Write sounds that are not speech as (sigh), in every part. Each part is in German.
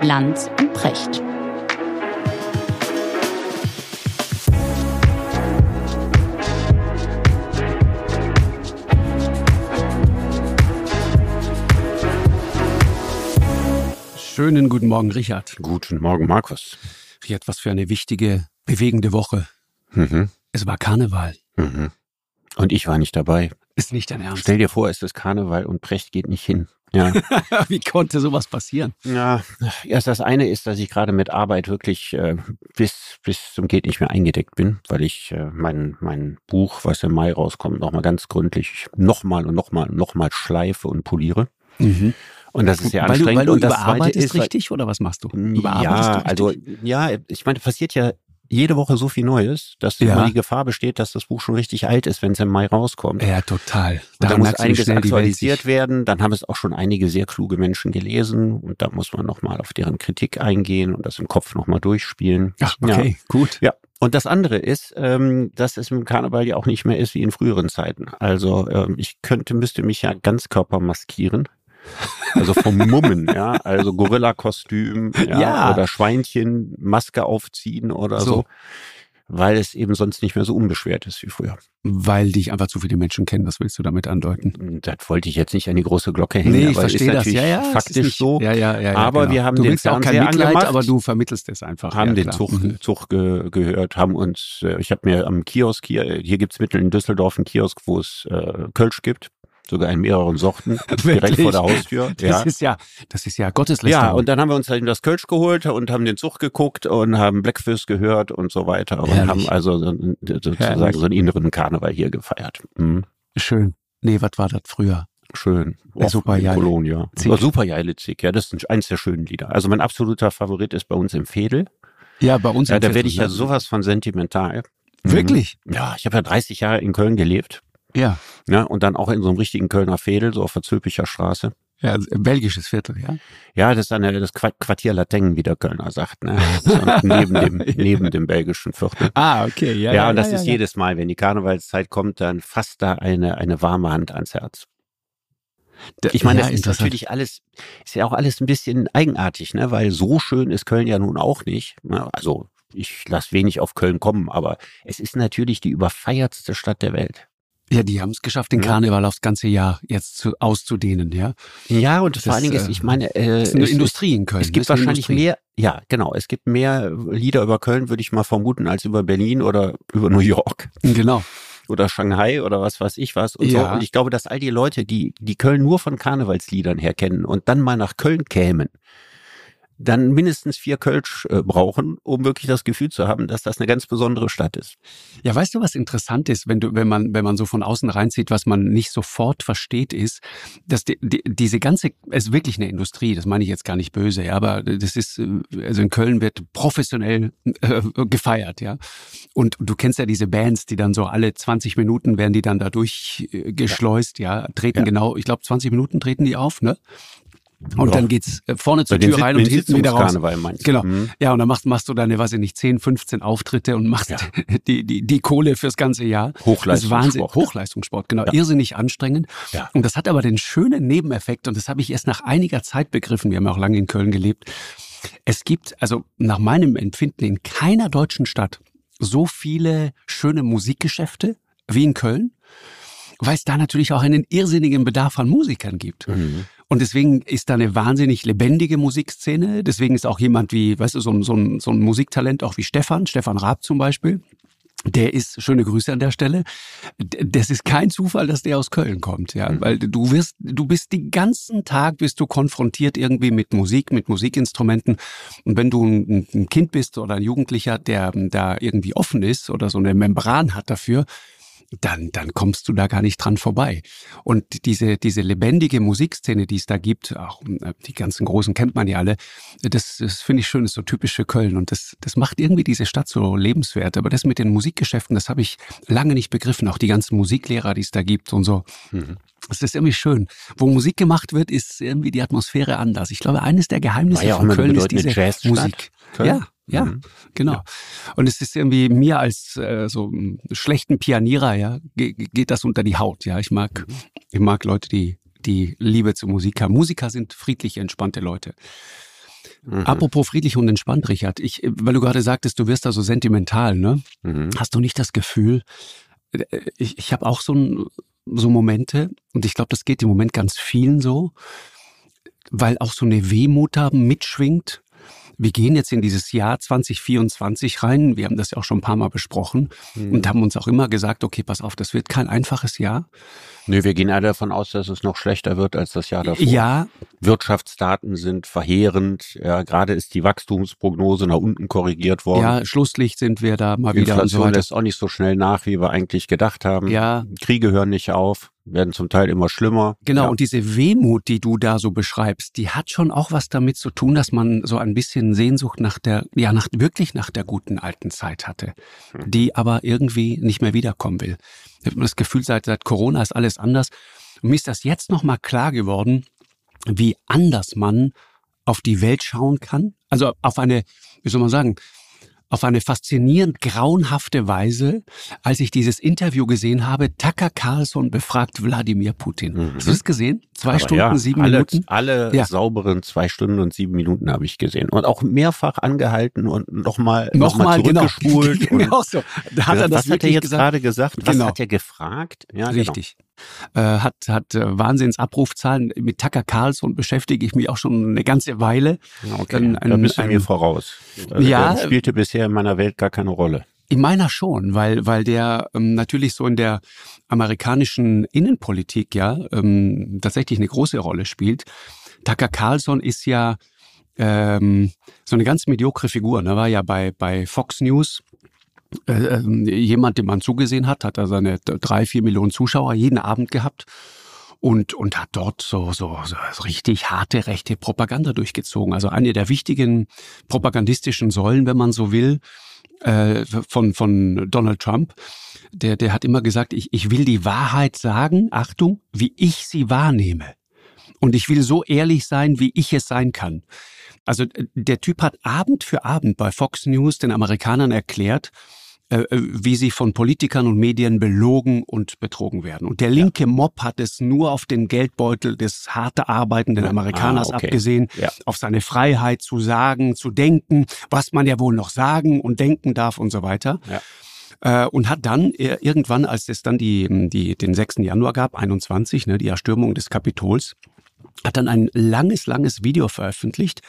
Lanz und Precht. Schönen guten Morgen, Richard. Guten Morgen, Markus. Richard, was für eine wichtige, bewegende Woche. Mhm. Es war Karneval. Mhm. Und ich war nicht dabei. Ist nicht dein Ernst. Stell dir vor, es ist Karneval und Precht geht nicht hin. Ja. (laughs) Wie konnte sowas passieren? ja, erst das eine ist, dass ich gerade mit Arbeit wirklich äh, bis, bis zum geht nicht mehr eingedeckt bin, weil ich äh, mein, mein Buch, was im Mai rauskommt, nochmal ganz gründlich nochmal und nochmal und nochmal schleife und poliere. Mhm. Und das ist sehr weil du, anstrengend. weil du und das überarbeitest ist, richtig oder was machst du? Ja, Überarbeitest du also richtig? ja, ich meine, passiert ja jede Woche so viel Neues, dass Ja. immer die Gefahr besteht, dass das Buch schon richtig alt ist, wenn es im Mai rauskommt. Ja, total. Da muss einiges aktualisiert werden. Dann haben es auch schon einige sehr kluge Menschen gelesen und da muss man nochmal auf deren Kritik eingehen und das im Kopf nochmal durchspielen. Ach, okay, gut. Ja. Und das andere ist, ähm, dass es im Karneval ja auch nicht mehr ist wie in früheren Zeiten. Also ähm, ich könnte, müsste mich ja Ganzkörper maskieren. Also vom Mummen, ja, also Gorilla-Kostüm, ja, Ja. oder Schweinchen, Maske aufziehen oder so. So. weil es eben sonst nicht mehr so unbeschwert ist wie früher. Weil dich einfach zu viele Menschen kennen, das willst du damit andeuten? Das wollte ich jetzt nicht an die große Glocke hängen, Nee, ich verstehe das. Ja, ja. es faktisch nicht, so. Ja, ja, ja. Aber genau. wir haben du den ja auch kein Fernseher Mitleid, angemacht, aber du vermittelst es einfach. haben den. Zug, Mhm. Zug ge, gehört, haben uns, äh, ich habe mir am Kiosk hier, hier gibt's mitten in Düsseldorf einen Kiosk, wo es äh, Kölsch gibt, sogar in mehreren Sorten, (laughs) direkt vor der Haustür. Das ja. ist ja, das ist ja Gotteslästerung. Ja, und dann haben wir uns halt das Kölsch geholt und haben den Zug geguckt und haben Blackfist gehört und so weiter und Herrlich. haben also so, sozusagen Herrlich. so einen inneren Karneval hier gefeiert. Mhm. Schön. Nee, was war das früher? Schön. Auch super. Kolonia. Ja, super Zick, ja, das ist eins der schönen Lieder. Also mein absoluter Favorit ist bei uns im Fädel. Ja, bei uns Ja, da werde ich ja ne? sowas von sentimental. Mhm. Wirklich? Ja, ich habe ja 30 Jahre in Köln gelebt. Ja. Ja, und dann auch in so einem richtigen Kölner Fädel, so auf der Zülpicher Straße. Ja, also, belgisches Viertel, ja. Ja, das ist eine, das Qua- Quartier Lateng, wie der Kölner sagt, ne? (laughs) Neben dem, neben dem belgischen Viertel. Ah, okay, ja. Ja, und das ist jedes Mal, wenn die Karnevalszeit kommt, dann fasst da eine, eine warme Hand ans Herz. Ich meine, ja, das ist natürlich alles, ist ja auch alles ein bisschen eigenartig, ne? Weil so schön ist Köln ja nun auch nicht. Ne? Also ich lasse wenig auf Köln kommen, aber es ist natürlich die überfeiertste Stadt der Welt. Ja, die haben es geschafft, den Ja. Karneval aufs ganze Jahr jetzt zu, auszudehnen, ja. Ja, und vor Das, allen Dingen ist, äh, ich meine, äh, ist eine es, Industrie in Köln. es gibt eine wahrscheinlich Industrie. mehr, ja, genau, es gibt mehr Lieder über Köln, würde ich mal vermuten, als über Berlin oder über New York Genau. oder Shanghai oder was weiß ich was und Ja. so. Und ich glaube, dass all die Leute, die, die Köln nur von Karnevalsliedern her kennen und dann mal nach Köln kämen, dann mindestens vier Kölsch äh, brauchen, um wirklich das Gefühl zu haben, dass das eine ganz besondere Stadt ist. Ja, weißt du, was interessant ist, wenn du, wenn man, wenn man so von außen reinzieht, was man nicht sofort versteht, ist, dass die, die, diese ganze, es ist wirklich eine Industrie, das meine ich jetzt gar nicht böse, ja, aber das ist, äh, also in Köln wird professionell äh, gefeiert, ja. Und du kennst ja diese Bands, die dann so alle 20 Minuten werden die dann da durchgeschleust, ja, treten Ja. genau, ich glaube 20 Minuten treten die auf, ne? Und Ja. dann geht's äh, vorne zur Bei Tür rein und hinten wieder raus. Meinst du? Genau. Mhm. Ja, und dann machst, machst du deine, weiß ich nicht, 10, 15 Auftritte und machst Ja. (laughs) die, die, die Kohle fürs ganze Jahr. Das ist Hochleistungssport. Wahnsinn. Hochleistungssport, genau. Ja. Irrsinnig anstrengend. Ja. Und das hat aber den schönen Nebeneffekt, und das habe ich erst nach einiger Zeit begriffen, wir haben auch lange in Köln gelebt. Es gibt, also nach meinem Empfinden, in keiner deutschen Stadt so viele schöne Musikgeschäfte wie in Köln, weil es da natürlich auch einen irrsinnigen Bedarf an Musikern gibt. Mhm. Und deswegen ist da eine wahnsinnig lebendige Musikszene. Deswegen ist auch jemand wie, weißt du, so ein, so ein, so ein Musiktalent auch wie Stefan, Stefan Raab zum Beispiel. Der ist, schöne Grüße an der Stelle. Das ist kein Zufall, dass der aus Köln kommt, ja. Mhm. Weil du wirst, du bist den ganzen Tag bist du konfrontiert irgendwie mit Musik, mit Musikinstrumenten. Und wenn du ein, ein Kind bist oder ein Jugendlicher, der da irgendwie offen ist oder so eine Membran hat dafür, dann, dann kommst du da gar nicht dran vorbei. Und diese, diese lebendige Musikszene, die es da gibt, auch äh, die ganzen Großen kennt man ja alle, das, das finde ich schön, ist so typisch für Köln. Und das, das macht irgendwie diese Stadt so lebenswert. Aber das mit den Musikgeschäften, das habe ich lange nicht begriffen. Auch die ganzen Musiklehrer, die es da gibt und so. Mhm. Es ist irgendwie schön. Wo Musik gemacht wird, ist irgendwie die Atmosphäre anders. Ich glaube, eines der Geheimnisse ja von Köln ist diese Jazzstadt, Musik. Köln. Ja, ja, Mhm. genau. Und es ist irgendwie mir als äh, so einem schlechten Pianierer, ja, ge geht das unter die Haut. Ja, ich mag, Mhm. ich mag Leute, die die Liebe zur Musik haben. Musiker sind friedliche, entspannte Leute. Mhm. Apropos friedlich und entspannt, Richard. Ich, weil du gerade sagtest, du wirst da so sentimental, ne? Mhm. Hast du nicht das Gefühl, äh, ich, ich habe auch so, ein, so Momente und ich glaube, das geht im Moment ganz vielen so, weil auch so eine Wehmut da mitschwingt wir gehen jetzt in dieses Jahr 2024 rein. Wir haben das ja auch schon ein paar Mal besprochen mhm. und haben uns auch immer gesagt, okay, pass auf, das wird kein einfaches Jahr. Nö, wir gehen alle davon aus, dass es noch schlechter wird als das Jahr davor. Ja. Wirtschaftsdaten sind verheerend. Ja, gerade ist die Wachstumsprognose nach unten korrigiert worden. Ja, Schlusslicht sind wir da mal die wieder. Inflation so lässt auch nicht so schnell nach, wie wir eigentlich gedacht haben. Ja. Kriege hören nicht auf werden zum Teil immer schlimmer. Genau, ja. und diese Wehmut, die du da so beschreibst, die hat schon auch was damit zu tun, dass man so ein bisschen Sehnsucht nach der, ja, nach, wirklich nach der guten alten Zeit hatte, hm. die aber irgendwie nicht mehr wiederkommen will. Ich habe das Gefühl, seit, seit Corona ist alles anders. Und mir ist das jetzt nochmal klar geworden, wie anders man auf die Welt schauen kann. Also auf eine, wie soll man sagen, auf eine faszinierend grauenhafte Weise, als ich dieses Interview gesehen habe. Tucker Carlson befragt Wladimir Putin. Mhm. Hast du das gesehen? Zwei Aber Stunden, ja, sieben alle, Minuten? Alle ja. sauberen zwei Stunden und sieben Minuten habe ich gesehen. Und auch mehrfach angehalten und nochmal noch mal, genau. zurückgespult. (laughs) Genau, genau so. Da hat er das was hat er jetzt gesagt? gerade gesagt? Was genau. hat er gefragt? Ja, genau. Richtig. Genau äh, hat, hat äh, Wahnsinnsabrufzahlen. Mit Tucker Carlson beschäftige ich mich auch schon eine ganze Weile. Okay, Dann ein, da bist du ein, mir voraus. Also ja. Spielte bisher in meiner Welt gar keine Rolle. In meiner schon, weil, weil der ähm, natürlich so in der amerikanischen Innenpolitik ja ähm, tatsächlich eine große Rolle spielt. Tucker Carlson ist ja ähm, so eine ganz mediokre Figur. Ne? War ja bei, bei Fox News äh, ähm, jemand, dem man zugesehen hat, hat er seine drei, vier Millionen Zuschauer jeden Abend gehabt und, und hat dort so, so, so richtig harte rechte Propaganda durchgezogen. Also eine der wichtigen propagandistischen Säulen, wenn man so will, äh, von, von Donald Trump. Der, der hat immer gesagt, ich, ich will die Wahrheit sagen, Achtung, wie ich sie wahrnehme. Und ich will so ehrlich sein, wie ich es sein kann. Also äh, der Typ hat Abend für Abend bei Fox News den Amerikanern erklärt, wie sie von Politikern und Medien belogen und betrogen werden. Und der linke ja. Mob hat es nur auf den Geldbeutel des harte arbeitenden Amerikaners ah, okay. abgesehen, ja. auf seine Freiheit zu sagen, zu denken, was man ja wohl noch sagen und denken darf und so weiter. Ja. Äh, und hat dann irgendwann, als es dann die, die, den 6. Januar gab, 21, ne, die Erstürmung des Kapitols, hat dann ein langes, langes Video veröffentlicht,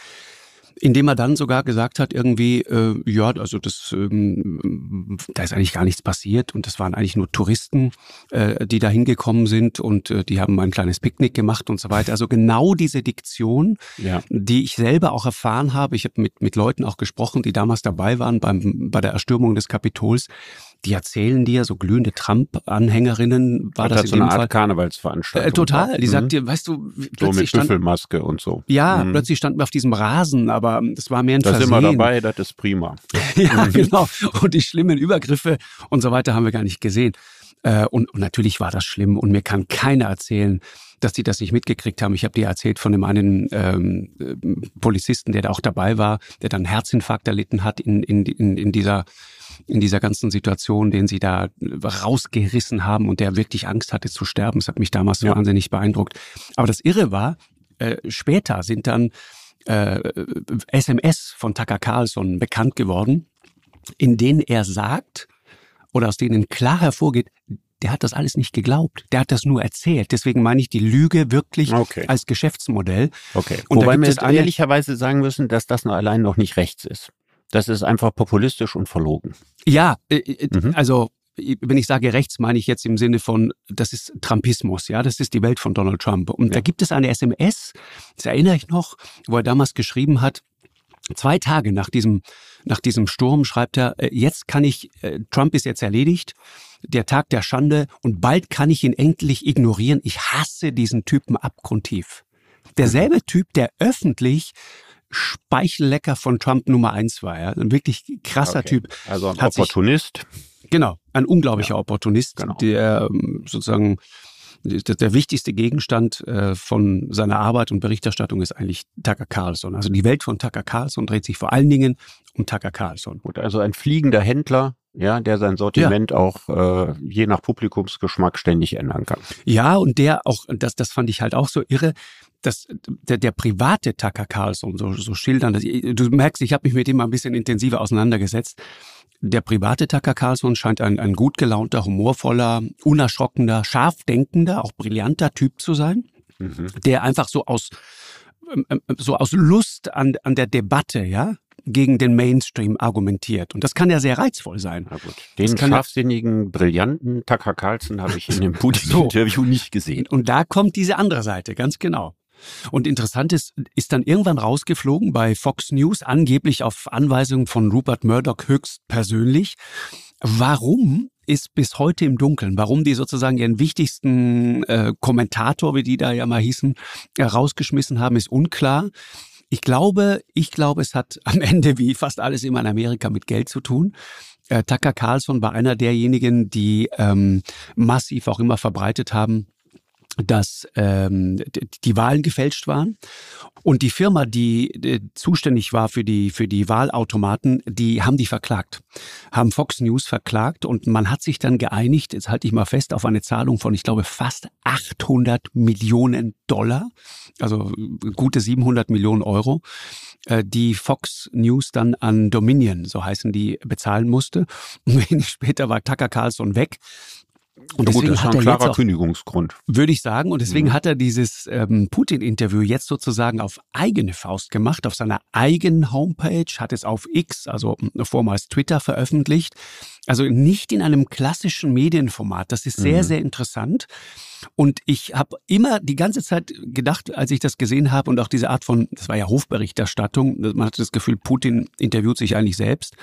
indem er dann sogar gesagt hat, irgendwie, äh, ja, also das, ähm, da ist eigentlich gar nichts passiert und das waren eigentlich nur Touristen, äh, die da hingekommen sind und äh, die haben ein kleines Picknick gemacht und so weiter. Also genau diese Diktion, ja. die ich selber auch erfahren habe. Ich habe mit, mit Leuten auch gesprochen, die damals dabei waren beim, bei der Erstürmung des Kapitols die erzählen dir, so glühende Trump-Anhängerinnen, war das, das in so eine Art Fall. Karnevalsveranstaltung. Äh, total. Die mhm. sagt dir, weißt du, so mit Büffelmaske und so. Ja, mhm. plötzlich standen wir auf diesem Rasen, aber das war mehr ein da Versehen. Da sind wir dabei, das ist prima. (laughs) ja, mhm. genau. Und die schlimmen Übergriffe und so weiter haben wir gar nicht gesehen. Äh, und, und natürlich war das schlimm und mir kann keiner erzählen, dass die das nicht mitgekriegt haben. Ich habe dir erzählt von dem einen ähm, äh, Polizisten, der da auch dabei war, der dann Herzinfarkt erlitten hat in, in, in, in dieser in dieser ganzen Situation, den sie da rausgerissen haben und der wirklich Angst hatte zu sterben. Das hat mich damals ja. wahnsinnig beeindruckt. Aber das Irre war, äh, später sind dann äh, SMS von Tucker Carlson bekannt geworden, in denen er sagt oder aus denen klar hervorgeht, der hat das alles nicht geglaubt. Der hat das nur erzählt. Deswegen meine ich die Lüge wirklich okay. als Geschäftsmodell. Okay. Und Wobei wir ehrlicherweise sagen müssen, dass das nur allein noch nicht rechts ist. Das ist einfach populistisch und verlogen. Ja, äh, äh, mhm. also wenn ich sage rechts, meine ich jetzt im Sinne von, das ist Trumpismus, ja, das ist die Welt von Donald Trump. Und ja. da gibt es eine SMS, das erinnere ich noch, wo er damals geschrieben hat, zwei Tage nach diesem, nach diesem Sturm schreibt er, äh, jetzt kann ich, Trump ist jetzt erledigt, der Tag der Schande und bald kann ich ihn endlich ignorieren. Ich hasse diesen Typen abgrundtief. Derselbe Typ, der öffentlich Speichellecker von Trump Nummer eins war. Ja? Ein wirklich krasser okay. Typ. Also ein Opportunist. Sich, genau, ein unglaublicher ja. Opportunist, genau. der ähm, sozusagen der wichtigste Gegenstand äh, von seiner Arbeit und Berichterstattung ist eigentlich Tucker Carlson. Also die Welt von Tucker Carlson dreht sich vor allen Dingen um Tucker Carlson. Gut, also ein fliegender Händler, ja, der sein Sortiment ja. auch äh, je nach Publikumsgeschmack ständig ändern kann. Ja, und der auch, das, das fand ich halt auch so irre, das, der, der private Tucker Carlson, so, so schildern, das, du merkst, ich habe mich mit ihm mal ein bisschen intensiver auseinandergesetzt. Der private Tucker Carlson scheint ein, ein gut gelaunter, humorvoller, unerschrockener, scharf denkender, auch brillanter Typ zu sein, mhm. der einfach so aus ähm, ähm, so aus Lust an, an der Debatte, ja, gegen den Mainstream argumentiert. Und das kann ja sehr reizvoll sein. Den scharfsinnigen, brillanten Tucker Carlson habe ich in dem (laughs) Putin-Interview so. nicht gesehen. Und da kommt diese andere Seite, ganz genau. Und interessant ist, ist dann irgendwann rausgeflogen bei Fox News, angeblich auf Anweisung von Rupert Murdoch höchst persönlich. Warum ist bis heute im Dunkeln. Warum die sozusagen ihren wichtigsten äh, Kommentator, wie die da ja mal hießen, rausgeschmissen haben, ist unklar. Ich glaube, ich glaube, es hat am Ende wie fast alles immer in Amerika mit Geld zu tun. Äh, Tucker Carlson war einer derjenigen, die ähm, massiv auch immer verbreitet haben, dass ähm, die Wahlen gefälscht waren und die Firma, die, die zuständig war für die für die Wahlautomaten, die haben die verklagt, haben Fox News verklagt und man hat sich dann geeinigt, jetzt halte ich mal fest, auf eine Zahlung von, ich glaube, fast 800 Millionen Dollar, also gute 700 Millionen Euro, äh, die Fox News dann an Dominion, so heißen die, bezahlen musste. (laughs) Und wenig später war Tucker Carlson weg. Und ja, deswegen gut, ein klarer auch, Kündigungsgrund. Würde ich sagen. Und deswegen mhm. hat er dieses ähm, Putin-Interview jetzt sozusagen auf eigene Faust gemacht, auf seiner eigenen Homepage, hat es auf X, also vormals Twitter, veröffentlicht. Also nicht in einem klassischen Medienformat. Das ist sehr, mhm. sehr interessant. Und ich habe immer die ganze Zeit gedacht, als ich das gesehen habe und auch diese Art von, das war ja Hofberichterstattung, man hatte das Gefühl, Putin interviewt sich eigentlich selbst.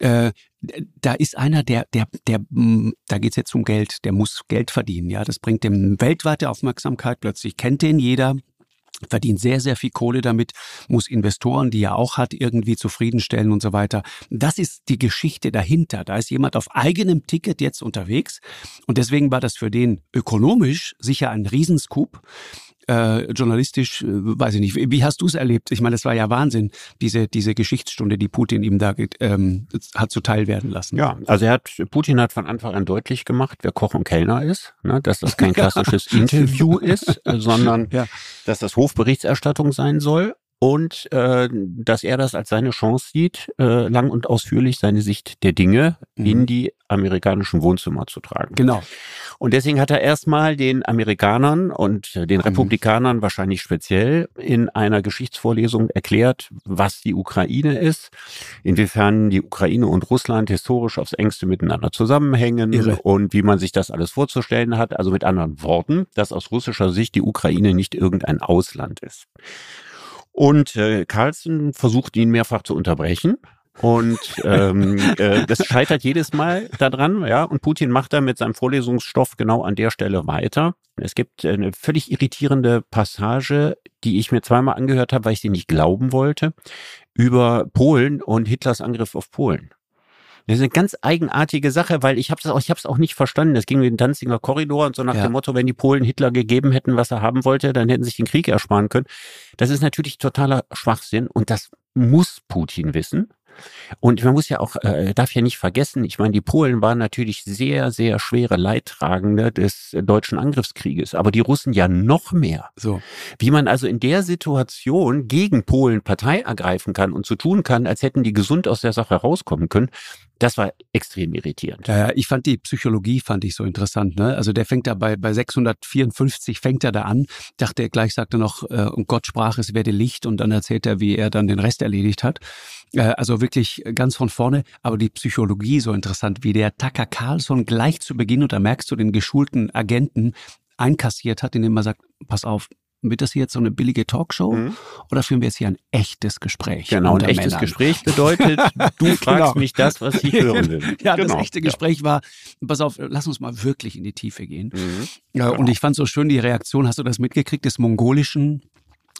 Äh, da ist einer, der, der, der, mm, da geht's jetzt um Geld, der muss Geld verdienen, ja. Das bringt dem weltweite Aufmerksamkeit. Plötzlich kennt den jeder verdient sehr, sehr viel Kohle damit, muss Investoren, die er auch hat, irgendwie zufriedenstellen und so weiter. Das ist die Geschichte dahinter. Da ist jemand auf eigenem Ticket jetzt unterwegs und deswegen war das für den ökonomisch sicher ein Riesenscoop äh, journalistisch, äh, weiß ich nicht, wie hast du es erlebt? Ich meine, das war ja Wahnsinn, diese, diese Geschichtsstunde, die Putin ihm da ähm, hat zuteil werden lassen. Ja, also er hat, Putin hat von Anfang an deutlich gemacht, wer Koch und Kellner ist, ne, dass das kein (laughs) klassisches Interview ist, äh, sondern ja. dass das Hofberichterstattung sein soll und äh, dass er das als seine Chance sieht, äh, lang und ausführlich seine Sicht der Dinge mhm. in die amerikanischen Wohnzimmer zu tragen. Genau. Und deswegen hat er erstmal den Amerikanern und den mhm. Republikanern wahrscheinlich speziell in einer Geschichtsvorlesung erklärt, was die Ukraine ist, inwiefern die Ukraine und Russland historisch aufs engste miteinander zusammenhängen Irre. und wie man sich das alles vorzustellen hat. Also mit anderen Worten, dass aus russischer Sicht die Ukraine nicht irgendein Ausland ist. Und äh, Carlson versucht ihn mehrfach zu unterbrechen. Und ähm, (laughs) äh, das scheitert jedes Mal daran, ja. Und Putin macht da mit seinem Vorlesungsstoff genau an der Stelle weiter. Es gibt eine völlig irritierende Passage, die ich mir zweimal angehört habe, weil ich sie nicht glauben wollte, über Polen und Hitlers Angriff auf Polen. Das ist eine ganz eigenartige Sache, weil ich habe es auch, ich habe es auch nicht verstanden. Es ging mit dem Danziger Korridor und so nach ja. dem Motto, wenn die Polen Hitler gegeben hätten, was er haben wollte, dann hätten sie sich den Krieg ersparen können. Das ist natürlich totaler Schwachsinn und das muss Putin wissen. Und man muss ja auch, äh, darf ja nicht vergessen, ich meine, die Polen waren natürlich sehr, sehr schwere Leidtragende des deutschen Angriffskrieges, aber die Russen ja noch mehr. So. Wie man also in der Situation gegen Polen Partei ergreifen kann und so tun kann, als hätten die gesund aus der Sache rauskommen können, das war extrem irritierend. Ja, ich fand die Psychologie fand ich so interessant. Ne? Also der fängt da bei, bei 654 fängt er da an. Dachte er gleich, sagte noch, äh, und Gott sprach, es werde Licht und dann erzählt er, wie er dann den Rest erledigt hat. Äh, also wirklich ganz von vorne. Aber die Psychologie so interessant, wie der Tucker Carlson gleich zu Beginn, und da merkst du den geschulten Agenten, einkassiert hat, indem er sagt, pass auf, wird das hier jetzt so eine billige Talkshow mhm. oder führen wir jetzt hier ein echtes Gespräch? Genau, ein echtes Männern? Gespräch bedeutet, (laughs) du fragst genau. mich das, was ich hören will. (laughs) ja, genau. das echte Gespräch war, pass auf, lass uns mal wirklich in die Tiefe gehen. Mhm. Ja, genau. Und ich fand so schön die Reaktion, hast du das mitgekriegt, des mongolischen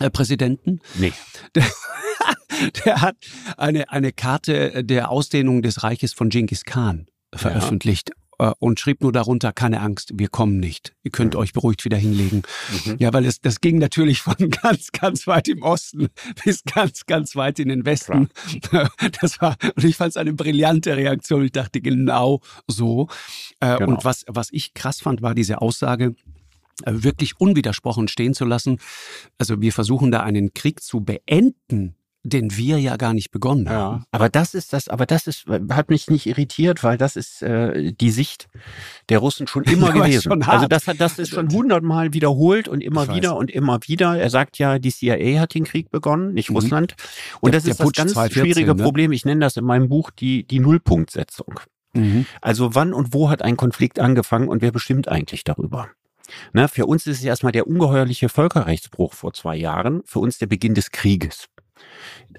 äh, Präsidenten? Nee. (laughs) Der, der hat eine, eine Karte der Ausdehnung des Reiches von Genghis Khan veröffentlicht. Ja. Äh, und schrieb nur darunter, keine Angst, wir kommen nicht. Ihr könnt mhm. euch beruhigt wieder hinlegen. Mhm. Ja, weil es, das ging natürlich von (laughs) ganz, ganz weit im Osten bis ganz, ganz weit in den Westen. Klar. (laughs) Das war, und ich fand es eine brillante Reaktion. Ich dachte genau so. Äh, genau. Und was, was ich krass fand, war diese Aussage, äh, wirklich unwidersprochen stehen zu lassen. Also wir versuchen da einen Krieg zu beenden, den wir ja gar nicht begonnen haben. Ja, aber das ist das, aber das ist, hat mich nicht irritiert, weil das ist äh, die Sicht der Russen schon (laughs) immer gewesen. schon also das hat das ist schon hundertmal wiederholt und immer Ich weiß. wieder und immer wieder. Er sagt ja, die CIA hat den Krieg begonnen, nicht Mhm. Russland. Und Der- das ist das Putsch ganz 2014, schwierige ne? Problem. Ich nenne das in meinem Buch die die Nullpunktsetzung. Mhm. Also wann und wo hat ein Konflikt angefangen und wer bestimmt eigentlich darüber? Na, für uns ist es erstmal der ungeheuerliche Völkerrechtsbruch vor zwei Jahren, für uns der Beginn des Krieges.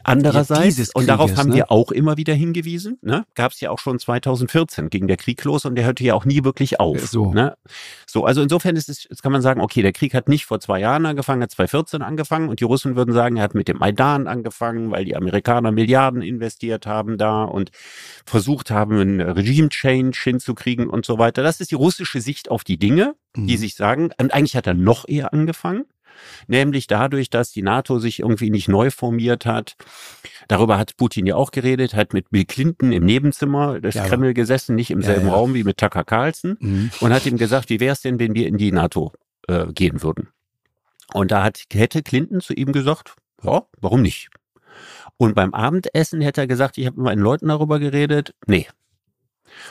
Andererseits, dieses und darauf Krieges, haben ne? wir auch immer wieder hingewiesen, ne? gab es ja auch schon 2014, ging der Krieg los und der hörte ja auch nie wirklich auf. So. Ne? so, also insofern ist es, jetzt kann man sagen, okay, der Krieg hat nicht vor zwei Jahren angefangen, hat 2014 angefangen und die Russen würden sagen, er hat mit dem Maidan angefangen, weil die Amerikaner Milliarden investiert haben da und versucht haben, einen Regime-Change hinzukriegen und so weiter. Das ist die russische Sicht auf die Dinge, die Mhm. sich sagen, und eigentlich hat er noch eher angefangen, nämlich dadurch, dass die NATO sich irgendwie nicht neu formiert hat. Darüber hat Putin ja auch geredet, hat mit Bill Clinton im Nebenzimmer des Ja, Kreml gesessen, nicht im Ja, selben ja. Raum wie mit Tucker Carlson Mhm. und hat ihm gesagt, wie wäre es denn, wenn wir in die NATO äh, gehen würden? Und da hat, hätte Clinton zu ihm gesagt, ja, warum nicht? Und beim Abendessen hätte er gesagt, ich habe mit meinen Leuten darüber geredet. Nee,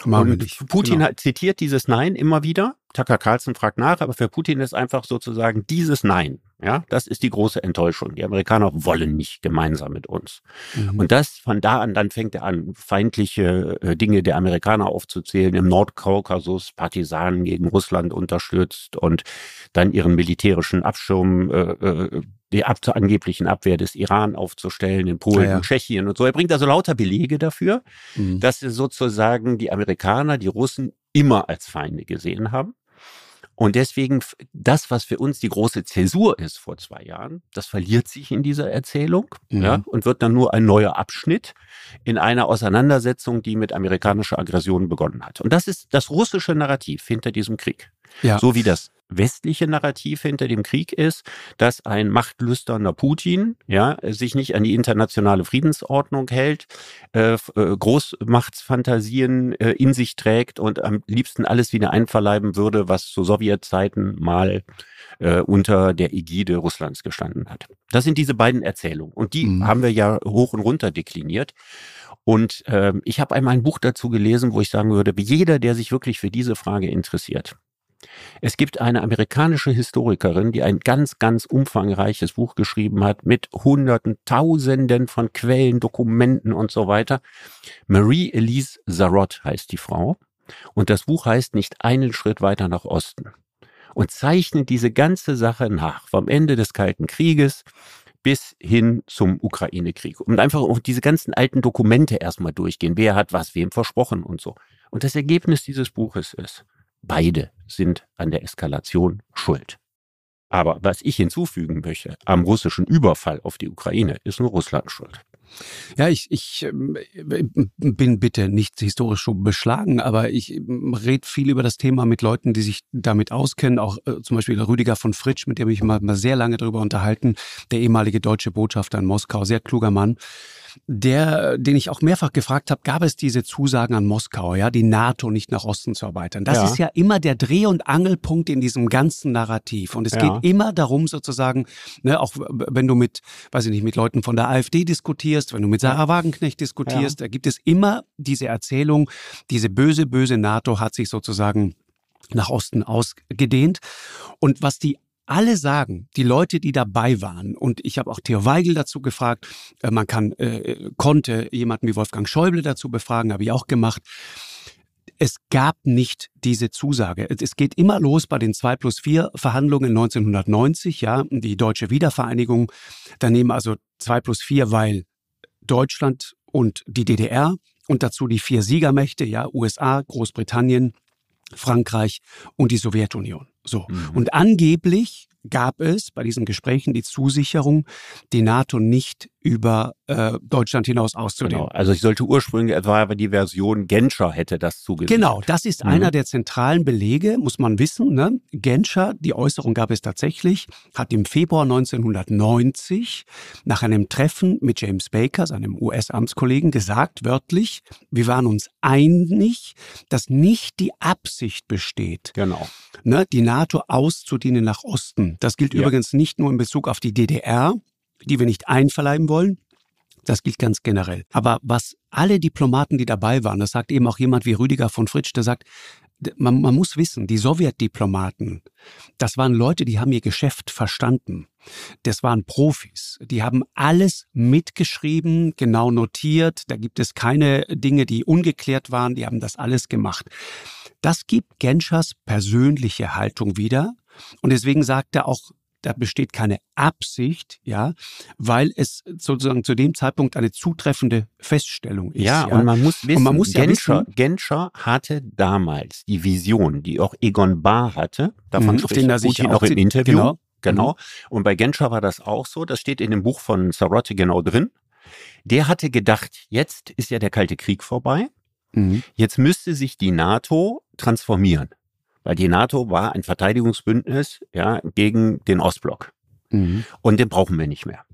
Machen und. Putin Genau. hat zitiert dieses Nein immer wieder. Tucker Carlson fragt nach, aber für Putin ist einfach sozusagen dieses Nein. Ja, das ist die große Enttäuschung. Die Amerikaner wollen nicht gemeinsam mit uns. Mhm. Und das von da an, dann fängt er an, feindliche äh, Dinge der Amerikaner aufzuzählen. Im Nordkaukasus Partisanen gegen Russland unterstützt und dann ihren militärischen Abschirm, äh, äh, die ab zur angeblichen Abwehr des Iran aufzustellen in Polen Ja, ja. und Tschechien und so. Er bringt also lauter Belege dafür Mhm. dass sie sozusagen die Amerikaner, die Russen immer als Feinde gesehen haben. Und deswegen das, was für uns die große Zäsur ist vor zwei Jahren, das verliert sich in dieser Erzählung Mhm. ja, und wird dann nur ein neuer Abschnitt in einer Auseinandersetzung, die mit amerikanischer Aggression begonnen hat. Und das ist das russische Narrativ hinter diesem Krieg. Ja. So wie das westliche Narrativ hinter dem Krieg ist, dass ein machtlüsterner Putin ja sich nicht an die internationale Friedensordnung hält, äh, äh, Großmachtsfantasien äh, in sich trägt und am liebsten alles wieder einverleiben würde, was zu Sowjetzeiten mal äh, unter der Ägide Russlands gestanden hat. Das sind diese beiden Erzählungen und die Mhm. haben wir ja hoch und runter dekliniert. Und ähm, ich habe einmal ein Buch dazu gelesen, wo ich sagen würde, jeder, der sich wirklich für diese Frage interessiert, es gibt eine amerikanische Historikerin, die ein ganz, ganz umfangreiches Buch geschrieben hat mit Hunderten, Tausenden von Quellen, Dokumenten und so weiter. Marie Elise Zarot heißt die Frau. Und das Buch heißt Nicht einen Schritt weiter nach Osten. Und zeichnet diese ganze Sache nach, vom Ende des Kalten Krieges bis hin zum Ukraine-Krieg. Und einfach auch diese ganzen alten Dokumente erstmal durchgehen. Wer hat was wem versprochen und so. Und das Ergebnis dieses Buches ist, beide sind an der Eskalation schuld. Aber was ich hinzufügen möchte, am russischen Überfall auf die Ukraine ist nur Russland schuld. Ja, ich, ich ähm, bin bitte nicht historisch so beschlagen, aber ich ähm, rede viel über das Thema mit Leuten, die sich damit auskennen. Auch äh, zum Beispiel Rüdiger von Fritsch, mit dem ich mal, mal sehr lange darüber unterhalten, der ehemalige deutsche Botschafter in Moskau, sehr kluger Mann. Der, den ich auch mehrfach gefragt habe, gab es diese Zusagen an Moskau, ja, die NATO nicht nach Osten zu erweitern. Das Ja. ist ja immer der Dreh- und Angelpunkt in diesem ganzen Narrativ. Und es Ja. geht immer darum, sozusagen, ne, auch wenn du mit, weiß ich nicht, mit Leuten von der AfD diskutierst, wenn du mit Sarah Wagenknecht diskutierst, da gibt es immer diese Erzählung, diese böse, böse NATO hat sich sozusagen nach Osten ausgedehnt. Und was die alle sagen, die Leute, die dabei waren, und ich habe auch Theo Weigel dazu gefragt, äh, man kann, äh, konnte jemanden wie Wolfgang Schäuble dazu befragen, habe ich auch gemacht. Es gab nicht diese Zusage. Es- geht immer los bei den 2 plus 4 Verhandlungen 1990, ja, die deutsche Wiedervereinigung. Daneben also 2 plus 4, weil Deutschland und die DDR und dazu die vier Siegermächte, ja, USA, Großbritannien, Frankreich und die Sowjetunion. So. Mhm. Und angeblich gab es bei diesen Gesprächen die Zusicherung, die NATO nicht über äh, Deutschland hinaus auszudehnen. Genau. Also ich sollte ursprünglich, es war aber die Version Genscher hätte das zugesichert. Genau, das ist mhm. einer der zentralen Belege, muss man wissen. Ne? Genscher, die Äußerung gab es tatsächlich, hat im Februar 1990 nach einem Treffen mit James Baker, seinem US-Amtskollegen, gesagt, wörtlich, wir waren uns einig, dass nicht die Absicht besteht, genau. ne, die NATO auszudehnen nach Osten. Das gilt ja. übrigens nicht nur in Bezug auf die DDR, die wir nicht einverleiben wollen. Das gilt ganz generell. Aber was alle Diplomaten, die dabei waren, das sagt eben auch jemand wie Rüdiger von Fritsch, der sagt, man, man muss wissen, die Sowjetdiplomaten, das waren Leute, die haben ihr Geschäft verstanden. Das waren Profis. Die haben alles mitgeschrieben, genau notiert. Da gibt es keine Dinge, die ungeklärt waren. Die haben das alles gemacht. Das gibt Genschers persönliche Haltung wieder. Und deswegen sagt er auch da besteht keine Absicht, ja, weil es sozusagen zu dem Zeitpunkt eine zutreffende Feststellung ist. Ja, ja. und man muss wissen, man muss Genscher, ja wissen, Genscher hatte damals die Vision, die auch Egon Bahr hatte, davon mhm, auf den er sich auch im Interview. Genau. Genau. Mhm. Und bei Genscher war das auch so. Das steht in dem Buch von Sarotti genau drin. Der hatte gedacht, jetzt ist ja der Kalte Krieg vorbei. Mhm. Jetzt müsste sich die NATO transformieren weil die NATO war ein Verteidigungsbündnis ja, gegen den Ostblock. Mhm. Und den brauchen wir nicht mehr.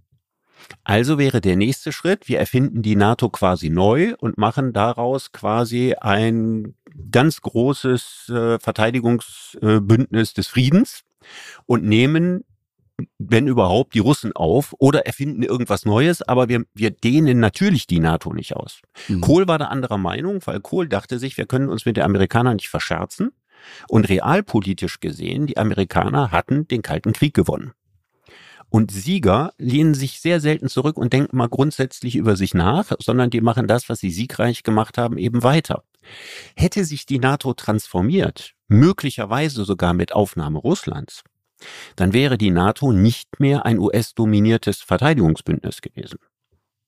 Also wäre der nächste Schritt, wir erfinden die NATO quasi neu und machen daraus quasi ein ganz großes äh, Verteidigungsbündnis des Friedens und nehmen, wenn überhaupt, die Russen auf oder erfinden irgendwas Neues, aber wir, wir dehnen natürlich die NATO nicht aus. Mhm. Kohl war da anderer Meinung, weil Kohl dachte sich, wir können uns mit den Amerikanern nicht verscherzen. Und realpolitisch gesehen, die Amerikaner hatten den Kalten Krieg gewonnen. Und Sieger lehnen sich sehr selten zurück und denken mal grundsätzlich über sich nach, sondern die machen das, was sie siegreich gemacht haben, eben weiter. Hätte sich die NATO transformiert, möglicherweise sogar mit Aufnahme Russlands, dann wäre die NATO nicht mehr ein US-dominiertes Verteidigungsbündnis gewesen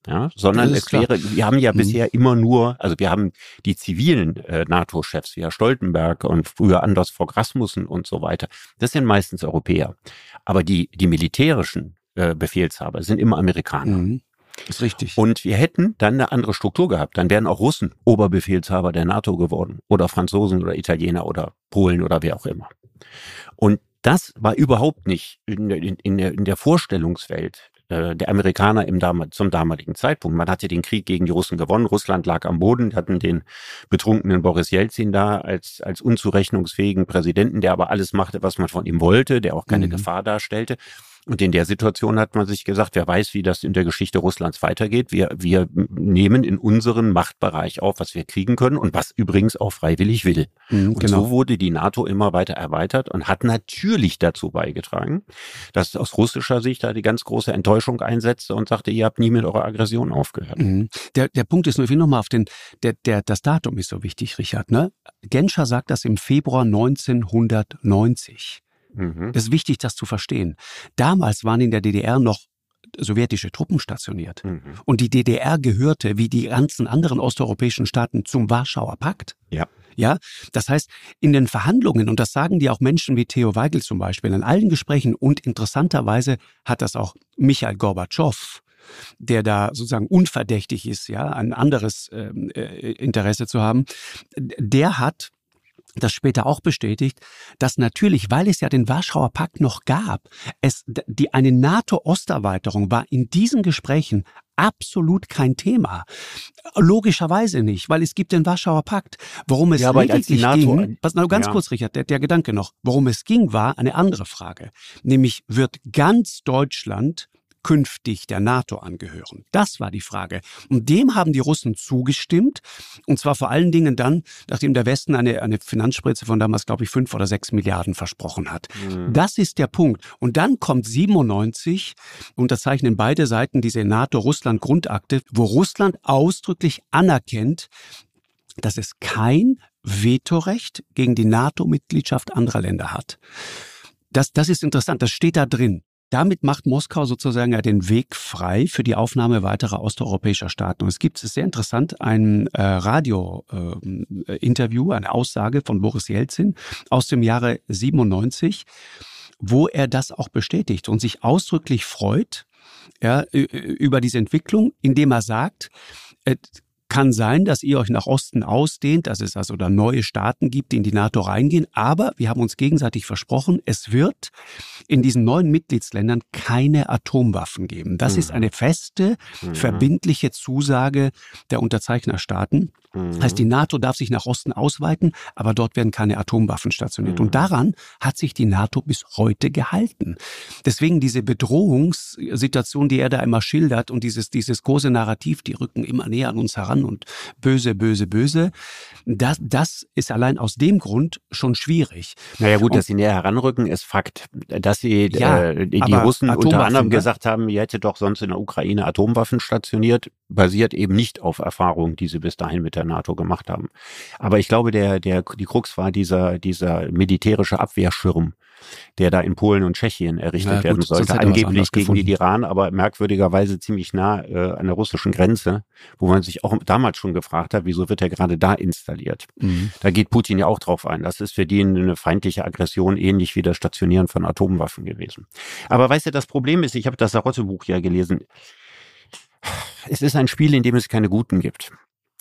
ja, sondern es wäre, wir haben ja mhm. bisher immer nur, also wir haben die zivilen äh, NATO-Chefs, wie Herr Stoltenberg und früher Anders Fogh Rasmussen und so weiter. Das sind meistens Europäer. Aber die, die militärischen äh, Befehlshaber sind immer Amerikaner. Mhm. Ist richtig. Und wir hätten dann eine andere Struktur gehabt. Dann wären auch Russen Oberbefehlshaber der NATO geworden. Oder Franzosen oder Italiener oder Polen oder wer auch immer. Und das war überhaupt nicht in, in, in, der, in der Vorstellungswelt äh, der Amerikaner im Dam zum damaligen Zeitpunkt. Man hatte den Krieg gegen die Russen gewonnen. Russland lag am Boden, hatten den betrunkenen Boris Jelzin da als, als unzurechnungsfähigen Präsidenten, der aber alles machte, was man von ihm wollte, der auch keine mhm. Gefahr darstellte. Und in der Situation hat man sich gesagt, wer weiß, wie das in der Geschichte Russlands weitergeht. Wir, wir nehmen in unseren Machtbereich auf, was wir kriegen können und was übrigens auch freiwillig will. Mhm, und genau. so wurde die NATO immer weiter erweitert und hat natürlich dazu beigetragen, dass aus russischer Sicht da die ganz große Enttäuschung einsetzte und sagte, ihr habt nie mit eurer Aggression aufgehört. Mhm. Der, der Punkt ist nur, ich will nochmal auf den, der, der, das Datum ist so wichtig, Richard. Ne? Genscher sagt das im Februar 1990. Mhm. Es ist wichtig, das zu verstehen. Damals waren in der DDR noch sowjetische Truppen stationiert. Mhm. Und die DDR gehörte, wie die ganzen anderen osteuropäischen Staaten, zum Warschauer Pakt. Ja. Ja, das heißt, in den Verhandlungen, und das sagen die auch Menschen wie Theo Weigel zum Beispiel, in allen Gesprächen, und interessanterweise hat das auch Michael Gorbatschow, der da sozusagen unverdächtig ist, ja, ein anderes ähm, äh, Interesse zu haben, der hat das später auch bestätigt, dass natürlich, weil es ja den Warschauer Pakt noch gab, es die eine NATO-Osterweiterung war in diesen Gesprächen absolut kein Thema. Logischerweise nicht, weil es gibt den Warschauer Pakt. Worum es ja, lediglich ging, was, na, ganz ja. kurz, Richard, der, der Gedanke noch, worum es ging, war eine andere Frage. Nämlich wird ganz Deutschland künftig der NATO angehören? Das war die Frage. Und dem haben die Russen zugestimmt. Und zwar vor allen Dingen dann, nachdem der Westen eine, eine Finanzspritze von damals, glaube ich, fünf oder sechs Milliarden versprochen hat. Mhm. Das ist der Punkt. Und dann kommt 97, unterzeichnen beide Seiten diese NATO-Russland-Grundakte, wo Russland ausdrücklich anerkennt, dass es kein Vetorecht gegen die NATO-Mitgliedschaft anderer Länder hat. Das, das ist interessant, das steht da drin. Damit macht Moskau sozusagen ja den Weg frei für die Aufnahme weiterer osteuropäischer Staaten. Und es gibt, es ist sehr interessant, ein äh, Radio-Interview, äh, eine Aussage von Boris Jelzin aus dem Jahre 97, wo er das auch bestätigt und sich ausdrücklich freut, ja, über diese Entwicklung, indem er sagt, äh, kann sein, dass ihr euch nach Osten ausdehnt, dass es also da neue Staaten gibt, die in die NATO reingehen. Aber wir haben uns gegenseitig versprochen, es wird in diesen neuen Mitgliedsländern keine Atomwaffen geben. Das mhm. ist eine feste, mhm. verbindliche Zusage der Unterzeichnerstaaten. Mhm. Heißt, die NATO darf sich nach Osten ausweiten, aber dort werden keine Atomwaffen stationiert. Mhm. Und daran hat sich die NATO bis heute gehalten. Deswegen diese Bedrohungssituation, die er da immer schildert und dieses, dieses große Narrativ, die rücken immer näher an uns heran und böse, böse, böse, das, das ist allein aus dem Grund schon schwierig. Naja gut, und, dass sie näher heranrücken, ist Fakt. Dass sie ja, äh, die, die Russen unter anderem ne? gesagt haben, ihr hättet doch sonst in der Ukraine Atomwaffen stationiert, basiert eben nicht auf Erfahrungen, die sie bis dahin mit der NATO gemacht haben. Aber ich glaube, der, der, die Krux war dieser, dieser militärische Abwehrschirm, der da in Polen und Tschechien errichtet ja, werden sollte, angeblich gegen den Iran, aber merkwürdigerweise ziemlich nah äh, an der russischen Grenze, wo man sich auch damals schon gefragt hat, wieso wird er gerade da installiert? Mhm. Da geht Putin ja auch drauf ein. Das ist für die eine feindliche Aggression, ähnlich wie das Stationieren von Atomwaffen gewesen. Aber weißt du, das Problem ist, ich habe das Sarotte-Buch ja gelesen, es ist ein Spiel, in dem es keine Guten gibt.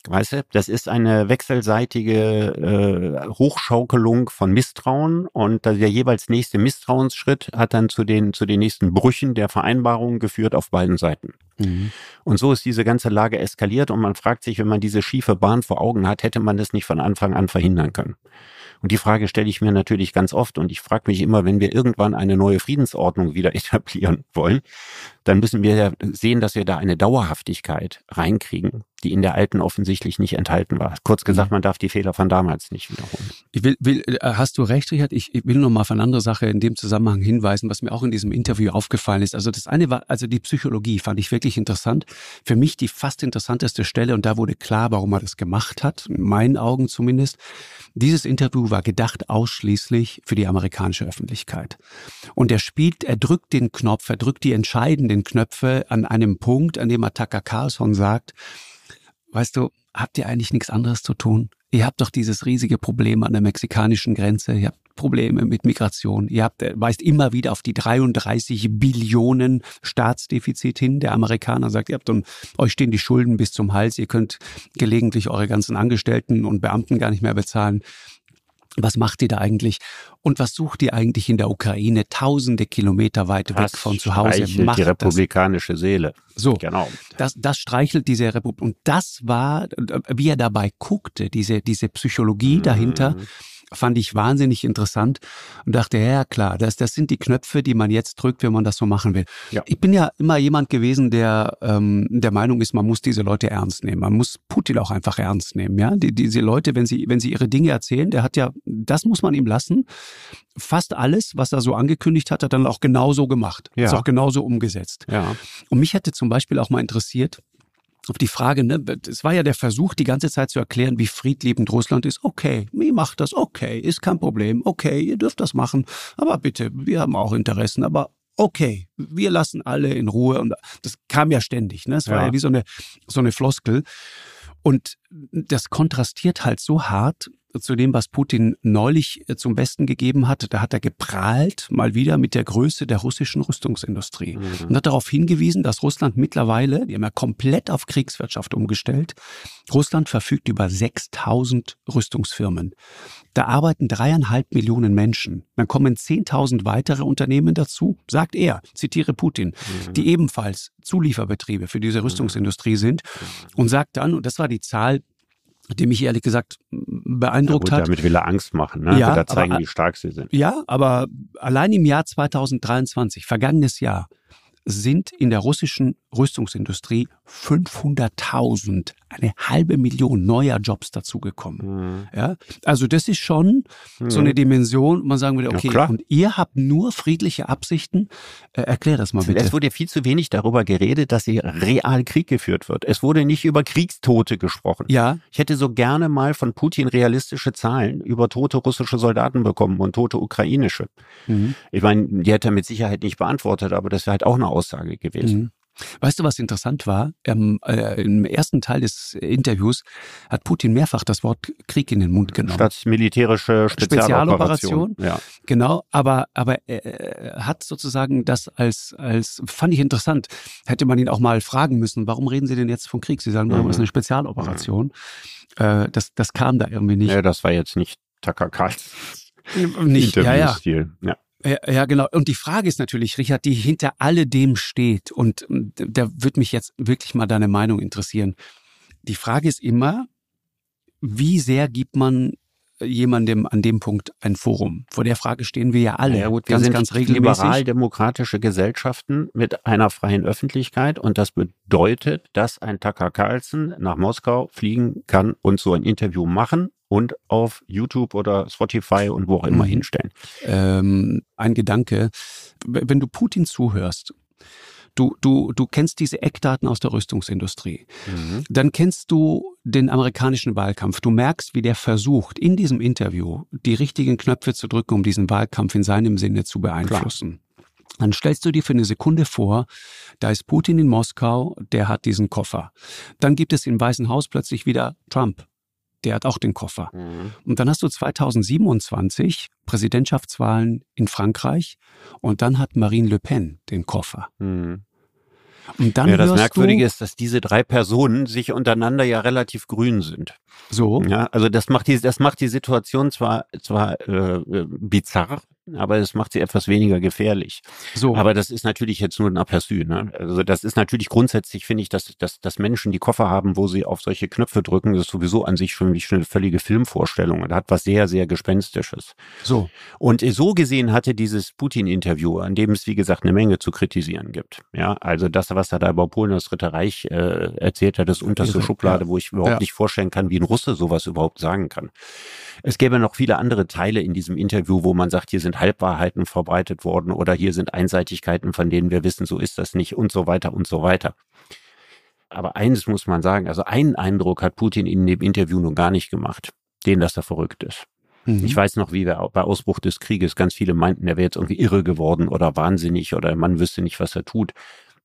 Weißt du, das ist eine wechselseitige äh, Hochschaukelung von Misstrauen und der jeweils nächste Misstrauensschritt hat dann zu den, zu den nächsten Brüchen der Vereinbarung geführt auf beiden Seiten. Mhm. Und so ist diese ganze Lage eskaliert und man fragt sich, wenn man diese schiefe Bahn vor Augen hat, hätte man das nicht von Anfang an verhindern können. Und die Frage stelle ich mir natürlich ganz oft und ich frage mich immer, wenn wir irgendwann eine neue Friedensordnung wieder (laughs) etablieren wollen, dann müssen wir ja sehen, dass wir da eine Dauerhaftigkeit reinkriegen, die in der alten offensichtlich nicht enthalten war. Kurz gesagt, man darf die Fehler von damals nicht wiederholen. Ich will, will äh, hast du recht, Richard? Ich, ich will noch mal auf eine andere Sache in dem Zusammenhang hinweisen, was mir auch in diesem Interview aufgefallen ist. Also das eine war, also die Psychologie fand ich wirklich interessant. Für mich die fast interessanteste Stelle und da wurde klar, warum er das gemacht hat, in meinen Augen zumindest. Dieses Interview war gedacht ausschließlich für die amerikanische Öffentlichkeit. Und er spielt, er drückt den Knopf, er drückt die entscheidenden Knöpfe an einem Punkt, an dem Attacker Carlson sagt, weißt du, habt ihr eigentlich nichts anderes zu tun? Ihr habt doch dieses riesige Problem an der mexikanischen Grenze. Ihr habt Probleme mit Migration. Ihr habt, weist immer wieder auf die 33 Billionen Staatsdefizit hin. Der Amerikaner sagt, ihr habt und euch stehen die Schulden bis zum Hals. Ihr könnt gelegentlich eure ganzen Angestellten und Beamten gar nicht mehr bezahlen. Was macht ihr da eigentlich? Und was sucht ihr eigentlich in der Ukraine, tausende Kilometer weit das weg von zu Hause? Macht die republikanische das. Seele. So, genau. Das, das streichelt diese Republik. Und das war, wie er dabei guckte, diese, diese Psychologie mhm. dahinter fand ich wahnsinnig interessant und dachte, ja klar, das, das sind die Knöpfe, die man jetzt drückt, wenn man das so machen will. Ja. Ich bin ja immer jemand gewesen, der ähm, der Meinung ist, man muss diese Leute ernst nehmen. Man muss Putin auch einfach ernst nehmen. Ja, die, diese Leute, wenn sie wenn sie ihre Dinge erzählen, der hat ja, das muss man ihm lassen. Fast alles, was er so angekündigt hat, hat er dann auch genauso gemacht. Ja. Ist auch genauso umgesetzt. Ja. Und mich hätte zum Beispiel auch mal interessiert, auf die Frage, ne, es war ja der Versuch, die ganze Zeit zu erklären, wie friedliebend Russland ist. Okay, ihr macht das, okay, ist kein Problem, okay, ihr dürft das machen, aber bitte, wir haben auch Interessen, aber okay, wir lassen alle in Ruhe. Und das kam ja ständig, ne? Es war ja. ja wie so eine, so eine Floskel. Und das kontrastiert halt so hart zu dem, was Putin neulich äh, zum Besten gegeben hat. Da hat er geprahlt, mal wieder mit der Größe der russischen Rüstungsindustrie mhm. und hat darauf hingewiesen, dass Russland mittlerweile, die haben ja komplett auf Kriegswirtschaft umgestellt, Russland verfügt über 6000 Rüstungsfirmen. Da arbeiten dreieinhalb Millionen Menschen. Dann kommen 10.000 weitere Unternehmen dazu, sagt er, zitiere Putin, mhm. die ebenfalls Zulieferbetriebe für diese Rüstungsindustrie sind und sagt dann, und das war die Zahl, die mich ehrlich gesagt beeindruckt ja, gut, hat. Damit will er Angst machen, ne? Ja, da zeigen, aber, wie stark sie sind. Ja, aber allein im Jahr 2023, vergangenes Jahr, sind in der russischen Rüstungsindustrie 500.000, eine halbe Million neuer Jobs dazugekommen. Mhm. Ja, also das ist schon mhm. so eine Dimension, man sagen würde, okay, ja, und ihr habt nur friedliche Absichten. Äh, erklär das mal bitte. Es wurde viel zu wenig darüber geredet, dass hier real Krieg geführt wird. Es wurde nicht über Kriegstote gesprochen. Ja. Ich hätte so gerne mal von Putin realistische Zahlen über tote russische Soldaten bekommen und tote ukrainische. Mhm. Ich meine, die hätte er mit Sicherheit nicht beantwortet, aber das wäre halt auch eine Aussage gewesen. Mhm. Weißt du, was interessant war? Ähm, äh, Im ersten Teil des Interviews hat Putin mehrfach das Wort Krieg in den Mund genommen. Statt militärische Spezialoperation. Spezialoperation. Ja. Genau, aber, aber er hat sozusagen das als, als, fand ich interessant. Hätte man ihn auch mal fragen müssen, warum reden Sie denn jetzt von Krieg? Sie sagen, mhm. das ist eine Spezialoperation. Mhm. das, das kam da irgendwie nicht. Ja, das war jetzt nicht Carlson. Nicht, ja, ja. ja. Ja, ja, genau. Und die Frage ist natürlich, Richard, die hinter alledem steht. Und da würde mich jetzt wirklich mal deine Meinung interessieren. Die Frage ist immer, wie sehr gibt man jemandem an dem Punkt ein Forum? Vor der Frage stehen wir ja alle ja, gut, wir ganz, sind ganz regelmäßig. Liberal-demokratische Gesellschaften mit einer freien Öffentlichkeit und das bedeutet, dass ein Tucker Carlson nach Moskau fliegen kann und so ein Interview machen und auf YouTube oder Spotify und wo auch immer mhm. hinstellen. Ähm, ein Gedanke, wenn du Putin zuhörst, du, du, du kennst diese Eckdaten aus der Rüstungsindustrie, mhm. dann kennst du den amerikanischen Wahlkampf. Du merkst, wie der versucht, in diesem Interview die richtigen Knöpfe zu drücken, um diesen Wahlkampf in seinem Sinne zu beeinflussen. Klar. Dann stellst du dir für eine Sekunde vor, da ist Putin in Moskau, der hat diesen Koffer. Dann gibt es im Weißen Haus plötzlich wieder Trump der hat auch den Koffer. Mhm. Und dann hast du 2027 Präsidentschaftswahlen in Frankreich und dann hat Marine Le Pen den Koffer. Mhm. Und dann ja, das Merkwürdige ist, dass diese drei Personen sich untereinander ja relativ grün sind. So. Ja, also das macht die, das macht die Situation zwar, zwar äh, äh bizarr, aber es macht sie etwas weniger gefährlich. So. Aber das ist natürlich jetzt nur ein Aperçu. Ne? Also das ist natürlich grundsätzlich, finde ich, dass, dass, dass Menschen die Koffer haben, wo sie auf solche Knöpfe drücken, das ist sowieso an sich für mich schon eine völlige Filmvorstellung. Da hat was sehr, sehr Gespenstisches. So. Und so gesehen hatte dieses Putin-Interview, an dem es, wie gesagt, eine Menge zu kritisieren gibt. Ja, also das, was er da über Polen das Dritte Reich äh, erzählt hat, ist unterste Irre, Schublade, ja. wo ich überhaupt ja. nicht vorstellen kann, wie ein Russe sowas überhaupt sagen kann. Es gäbe noch viele andere Teile in diesem Interview, wo man sagt, hier sind Halbwahrheiten verbreitet worden oder hier sind Einseitigkeiten, von denen wir wissen, so ist das nicht und so weiter und so weiter. Aber eines muss man sagen, also einen Eindruck hat Putin in dem Interview nun gar nicht gemacht, den, dass er verrückt ist. Mhm. Ich weiß noch, wie wir bei Ausbruch des Krieges ganz viele meinten, er wäre jetzt irgendwie irre geworden oder wahnsinnig oder man wüsste nicht, was er tut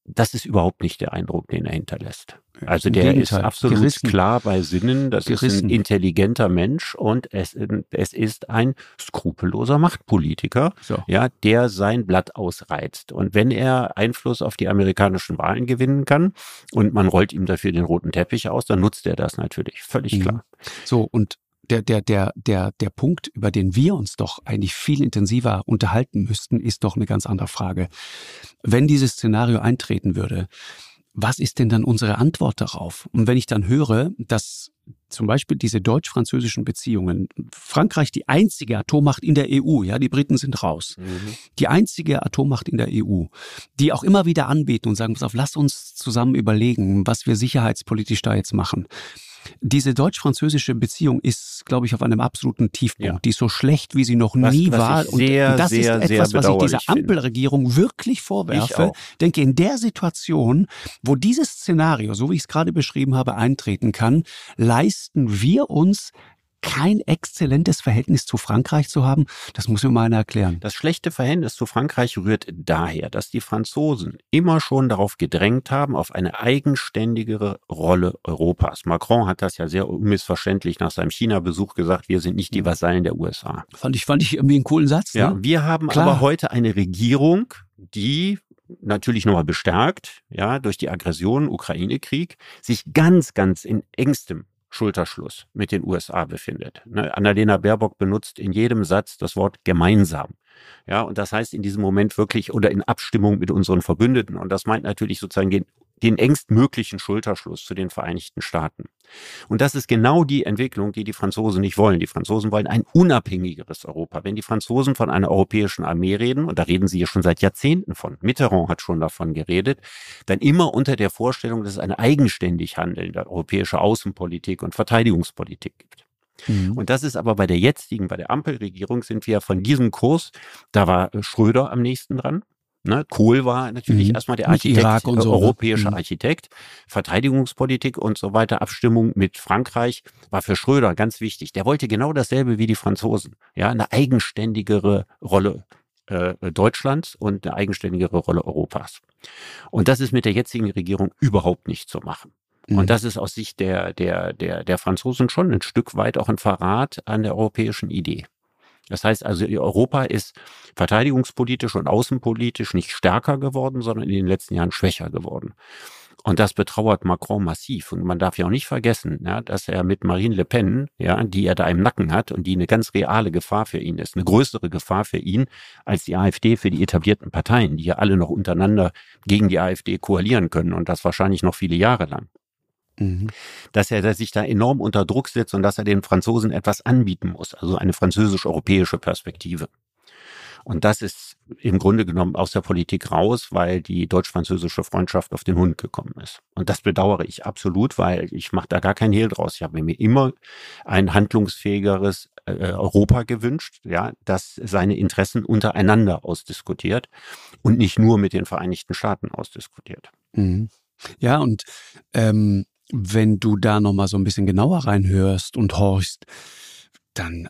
das ist überhaupt nicht der Eindruck, den er hinterlässt. Also der ist absolut Gerissen. klar bei Sinnen, das Gerissen. ist ein intelligenter Mensch und es, es ist ein skrupelloser Machtpolitiker, so. ja, der sein Blatt ausreizt. Und wenn er Einfluss auf die amerikanischen Wahlen gewinnen kann und man rollt ihm dafür den roten Teppich aus, dann nutzt er das natürlich, völlig mhm. klar. So, und der, der, der, der, der Punkt, über den wir uns doch eigentlich viel intensiver unterhalten müssten, ist doch eine ganz andere Frage. Wenn dieses Szenario eintreten würde, was ist denn dann unsere Antwort darauf? Und wenn ich dann höre, dass zum Beispiel diese deutsch-französischen Beziehungen, Frankreich die einzige Atommacht in der EU, ja, die Briten sind raus, mhm. die einzige Atommacht in der EU, die auch immer wieder anbieten und sagen, pass auf, lass uns zusammen überlegen, was wir sicherheitspolitisch da jetzt machen. Diese deutsch-französische Beziehung ist, glaube ich, auf einem absoluten Tiefpunkt. Ja. Die ist so schlecht, wie sie noch was, nie was war. Sehr, und das sehr, ist etwas, was ich dieser Ampelregierung wirklich vorwerfe. Ich denke, in der Situation, wo dieses Szenario, so wie ich es gerade beschrieben habe, eintreten kann, leisten wir uns kein exzellentes Verhältnis zu Frankreich zu haben, das muss mir mal einer erklären. Das schlechte Verhältnis zu Frankreich rührt daher, dass die Franzosen immer schon darauf gedrängt haben, auf eine eigenständigere Rolle Europas. Macron hat das ja sehr unmissverständlich nach seinem China-Besuch gesagt, wir sind nicht die Vasallen der USA. Fand ich, fand ich irgendwie einen coolen Satz. Ne? Ja, wir haben Klar. aber heute eine Regierung, die natürlich nochmal bestärkt, ja, durch die Aggression, Ukraine-Krieg, sich ganz, ganz in engstem Schulterschluss mit den USA befindet. Ne, Annalena Baerbock benutzt in jedem Satz das Wort gemeinsam. Ja, und das heißt in diesem Moment wirklich oder in Abstimmung mit unseren Verbündeten. Und das meint natürlich sozusagen den den engstmöglichen Schulterschluss zu den Vereinigten Staaten. Und das ist genau die Entwicklung, die die Franzosen nicht wollen. Die Franzosen wollen ein unabhängigeres Europa. Wenn die Franzosen von einer europäischen Armee reden, und da reden sie ja schon seit Jahrzehnten von, Mitterrand hat schon davon geredet, dann immer unter der Vorstellung, dass es eine eigenständig handelnde europäische Außenpolitik und Verteidigungspolitik gibt. Mhm. Und das ist aber bei der jetzigen, bei der Ampelregierung sind wir von diesem Kurs, da war Schröder am nächsten dran, Ne? Kohl war natürlich mhm. erstmal der Architekt, so, ne? europäische mhm. Architekt, Verteidigungspolitik und so weiter, Abstimmung mit Frankreich war für Schröder ganz wichtig. Der wollte genau dasselbe wie die Franzosen, ja, eine eigenständigere Rolle äh, Deutschlands und eine eigenständigere Rolle Europas. Und das ist mit der jetzigen Regierung überhaupt nicht zu machen. Mhm. Und das ist aus Sicht der, der, der, der Franzosen schon ein Stück weit auch ein Verrat an der europäischen Idee. Das heißt also, Europa ist verteidigungspolitisch und außenpolitisch nicht stärker geworden, sondern in den letzten Jahren schwächer geworden. Und das betrauert Macron massiv. Und man darf ja auch nicht vergessen, ja, dass er mit Marine Le Pen, ja, die er da im Nacken hat und die eine ganz reale Gefahr für ihn ist, eine größere Gefahr für ihn als die AfD für die etablierten Parteien, die ja alle noch untereinander gegen die AfD koalieren können und das wahrscheinlich noch viele Jahre lang. Mhm. Dass er sich da enorm unter Druck setzt und dass er den Franzosen etwas anbieten muss, also eine französisch-europäische Perspektive. Und das ist im Grunde genommen aus der Politik raus, weil die deutsch-französische Freundschaft auf den Hund gekommen ist. Und das bedauere ich absolut, weil ich mache da gar keinen Hehl draus. Ich habe mir immer ein handlungsfähigeres äh, Europa gewünscht, ja, das seine Interessen untereinander ausdiskutiert und nicht nur mit den Vereinigten Staaten ausdiskutiert. Mhm. Ja, und ähm, wenn du da nochmal so ein bisschen genauer reinhörst und horchst, dann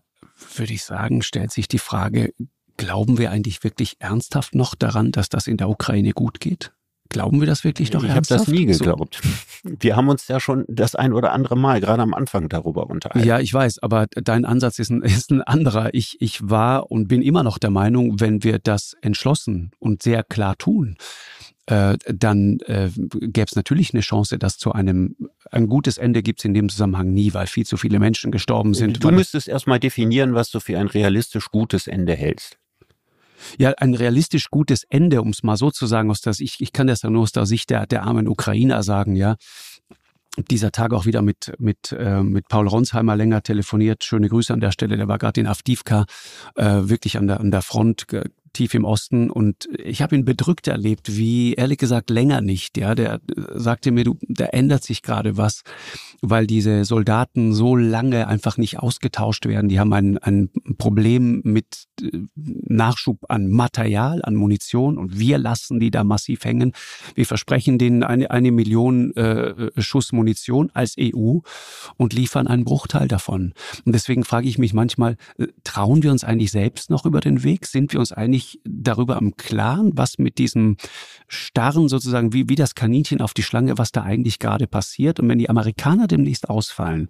würde ich sagen, stellt sich die Frage, Glauben wir eigentlich wirklich ernsthaft noch daran, dass das in der Ukraine gut geht? Glauben wir das wirklich noch ich ernsthaft? Ich habe das nie geglaubt. Wir haben uns ja schon das ein oder andere Mal, gerade am Anfang, darüber unterhalten. Ja, ich weiß, aber dein Ansatz ist ein, (laughs) ist ein anderer. Ich, ich war und bin immer noch der Meinung, wenn wir das entschlossen und sehr klar tun, äh, dann äh, gäbe es natürlich eine Chance, dass zu einem ein gutes Ende gibt es in dem Zusammenhang nie, weil viel zu viele Menschen gestorben sind. Du müsstest erstmal definieren, was du für ein realistisch gutes Ende hältst. Ja, ein realistisch gutes Ende, um es mal so zu sagen, aus der ich, ich kann das ja nur aus der Sicht der, der armen Ukrainer sagen, ja. Dieser Tag auch wieder mit, mit, äh, mit Paul Ronsheimer länger telefoniert. Schöne Grüße an der Stelle. Der war gerade in Avdivka, äh, wirklich an der, an der Front, tief im Osten und ich habe ihn bedrückt erlebt, wie ehrlich gesagt länger nicht. Ja, der sagte mir, du, da ändert sich gerade was, weil diese Soldaten so lange einfach nicht ausgetauscht werden. Die haben ein, ein Problem mit äh, Nachschub an Material, an Munition und wir lassen die da massiv hängen. Wir versprechen denen eine, eine Million äh, Schuss Munition als EU und liefern einen Bruchteil davon. Und deswegen frage ich mich manchmal, äh, trauen wir uns eigentlich selbst noch über den Weg? Sind wir uns eigentlich sich darüber am Klaren, was mit diesem Starren sozusagen, wie, wie das Kaninchen auf die Schlange, was da eigentlich gerade passiert. Und wenn die Amerikaner demnächst ausfallen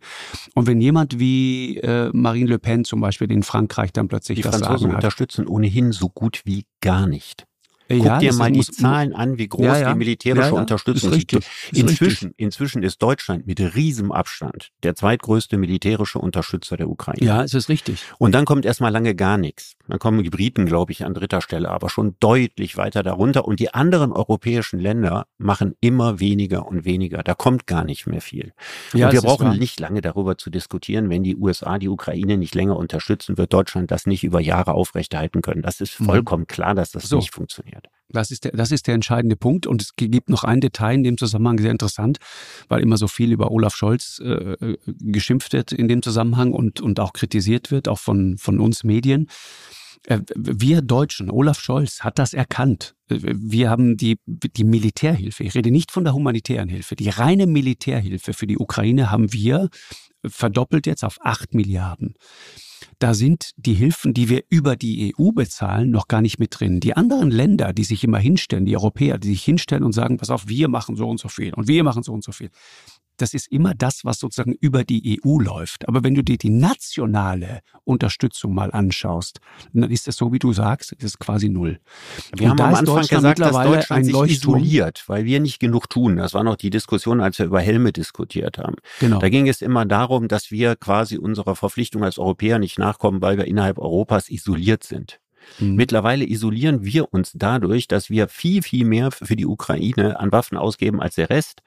und wenn jemand wie äh, Marine Le Pen zum Beispiel in Frankreich dann plötzlich die das Franzosen hat, unterstützen ohnehin so gut wie gar nicht. Guck ja, dir mal die muss, Zahlen an, wie groß ja, ja. die militärische Unterstützung ist. Richtig, ist inzwischen, richtig. inzwischen ist Deutschland mit riesem Abstand der zweitgrößte militärische Unterstützer der Ukraine. Ja, es ist richtig. Und dann kommt erstmal lange gar nichts. Dann kommen die Briten, glaube ich, an dritter Stelle, aber schon deutlich weiter darunter. Und die anderen europäischen Länder machen immer weniger und weniger. Da kommt gar nicht mehr viel. Ja, und wir brauchen nicht lange darüber zu diskutieren, wenn die USA die Ukraine nicht länger unterstützen, wird Deutschland das nicht über Jahre aufrechterhalten können. Das ist mhm. vollkommen mhm. klar, dass das so. nicht funktioniert. Das ist, der, das ist der entscheidende Punkt. Und es gibt noch ein Detail in dem Zusammenhang sehr interessant, weil immer so viel über Olaf Scholz äh, äh, geschimpft wird in dem Zusammenhang und, und auch kritisiert wird, auch von, von uns Medien. Äh, wir Deutschen, Olaf Scholz hat das erkannt. Äh, wir haben die, die Militärhilfe, ich rede nicht von der humanitären Hilfe, die reine Militärhilfe für die Ukraine haben wir verdoppelt jetzt auf acht Milliarden da sind die Hilfen, die wir über die EU bezahlen, noch gar nicht mit drin. Die anderen Länder, die sich immer hinstellen, die Europäer, die sich hinstellen und sagen, pass auf, wir machen so und so viel und wir machen so und so viel das ist immer das, was sozusagen über die EU läuft. Aber wenn du dir die nationale Unterstützung mal anschaust, dann ist es so, wie du sagst, das ist quasi null. Wir Und haben am Anfang gesagt, dass Deutschland sich isoliert, weil wir nicht genug tun. Das war noch die Diskussion, als wir über Helme diskutiert haben. Genau. Da ging es immer darum, dass wir quasi unserer Verpflichtung als Europäer nicht nachkommen, weil wir innerhalb Europas isoliert sind. Mhm. Mittlerweile isolieren wir uns dadurch, dass wir viel, viel mehr für die Ukraine an Waffen ausgeben als der Rest.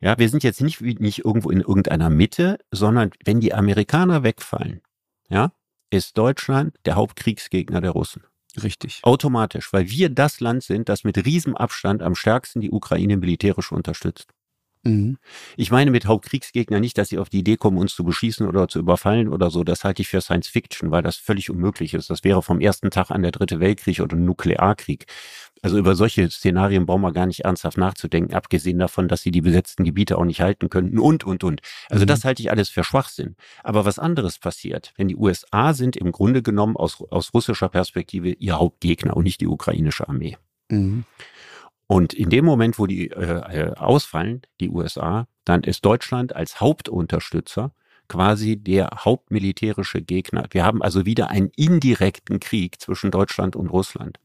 Ja, wir sind jetzt nicht, nicht irgendwo in irgendeiner Mitte, sondern wenn die Amerikaner wegfallen, ja, ist Deutschland der Hauptkriegsgegner der Russen. Richtig. Automatisch, weil wir das Land sind, das mit Riesenabstand am stärksten die Ukraine militärisch unterstützt. Mhm. Ich meine mit Hauptkriegsgegner nicht, dass sie auf die Idee kommen, uns zu beschießen oder zu überfallen oder so. Das halte ich für Science Fiction, weil das völlig unmöglich ist. Das wäre vom ersten Tag an der Dritte Weltkrieg oder Nuklearkrieg. Also über solche Szenarien brauchen wir gar nicht ernsthaft nachzudenken, abgesehen davon, dass sie die besetzten Gebiete auch nicht halten könnten und, und, und. Also mhm. das halte ich alles für Schwachsinn. Aber was anderes passiert, wenn die USA sind im Grunde genommen aus, aus russischer Perspektive ihr Hauptgegner und nicht die ukrainische Armee. Mhm. Und in dem Moment, wo die äh, äh, ausfallen, die USA, dann ist Deutschland als Hauptunterstützer quasi der hauptmilitärische Gegner. Wir haben also wieder einen indirekten Krieg zwischen Deutschland und Russland.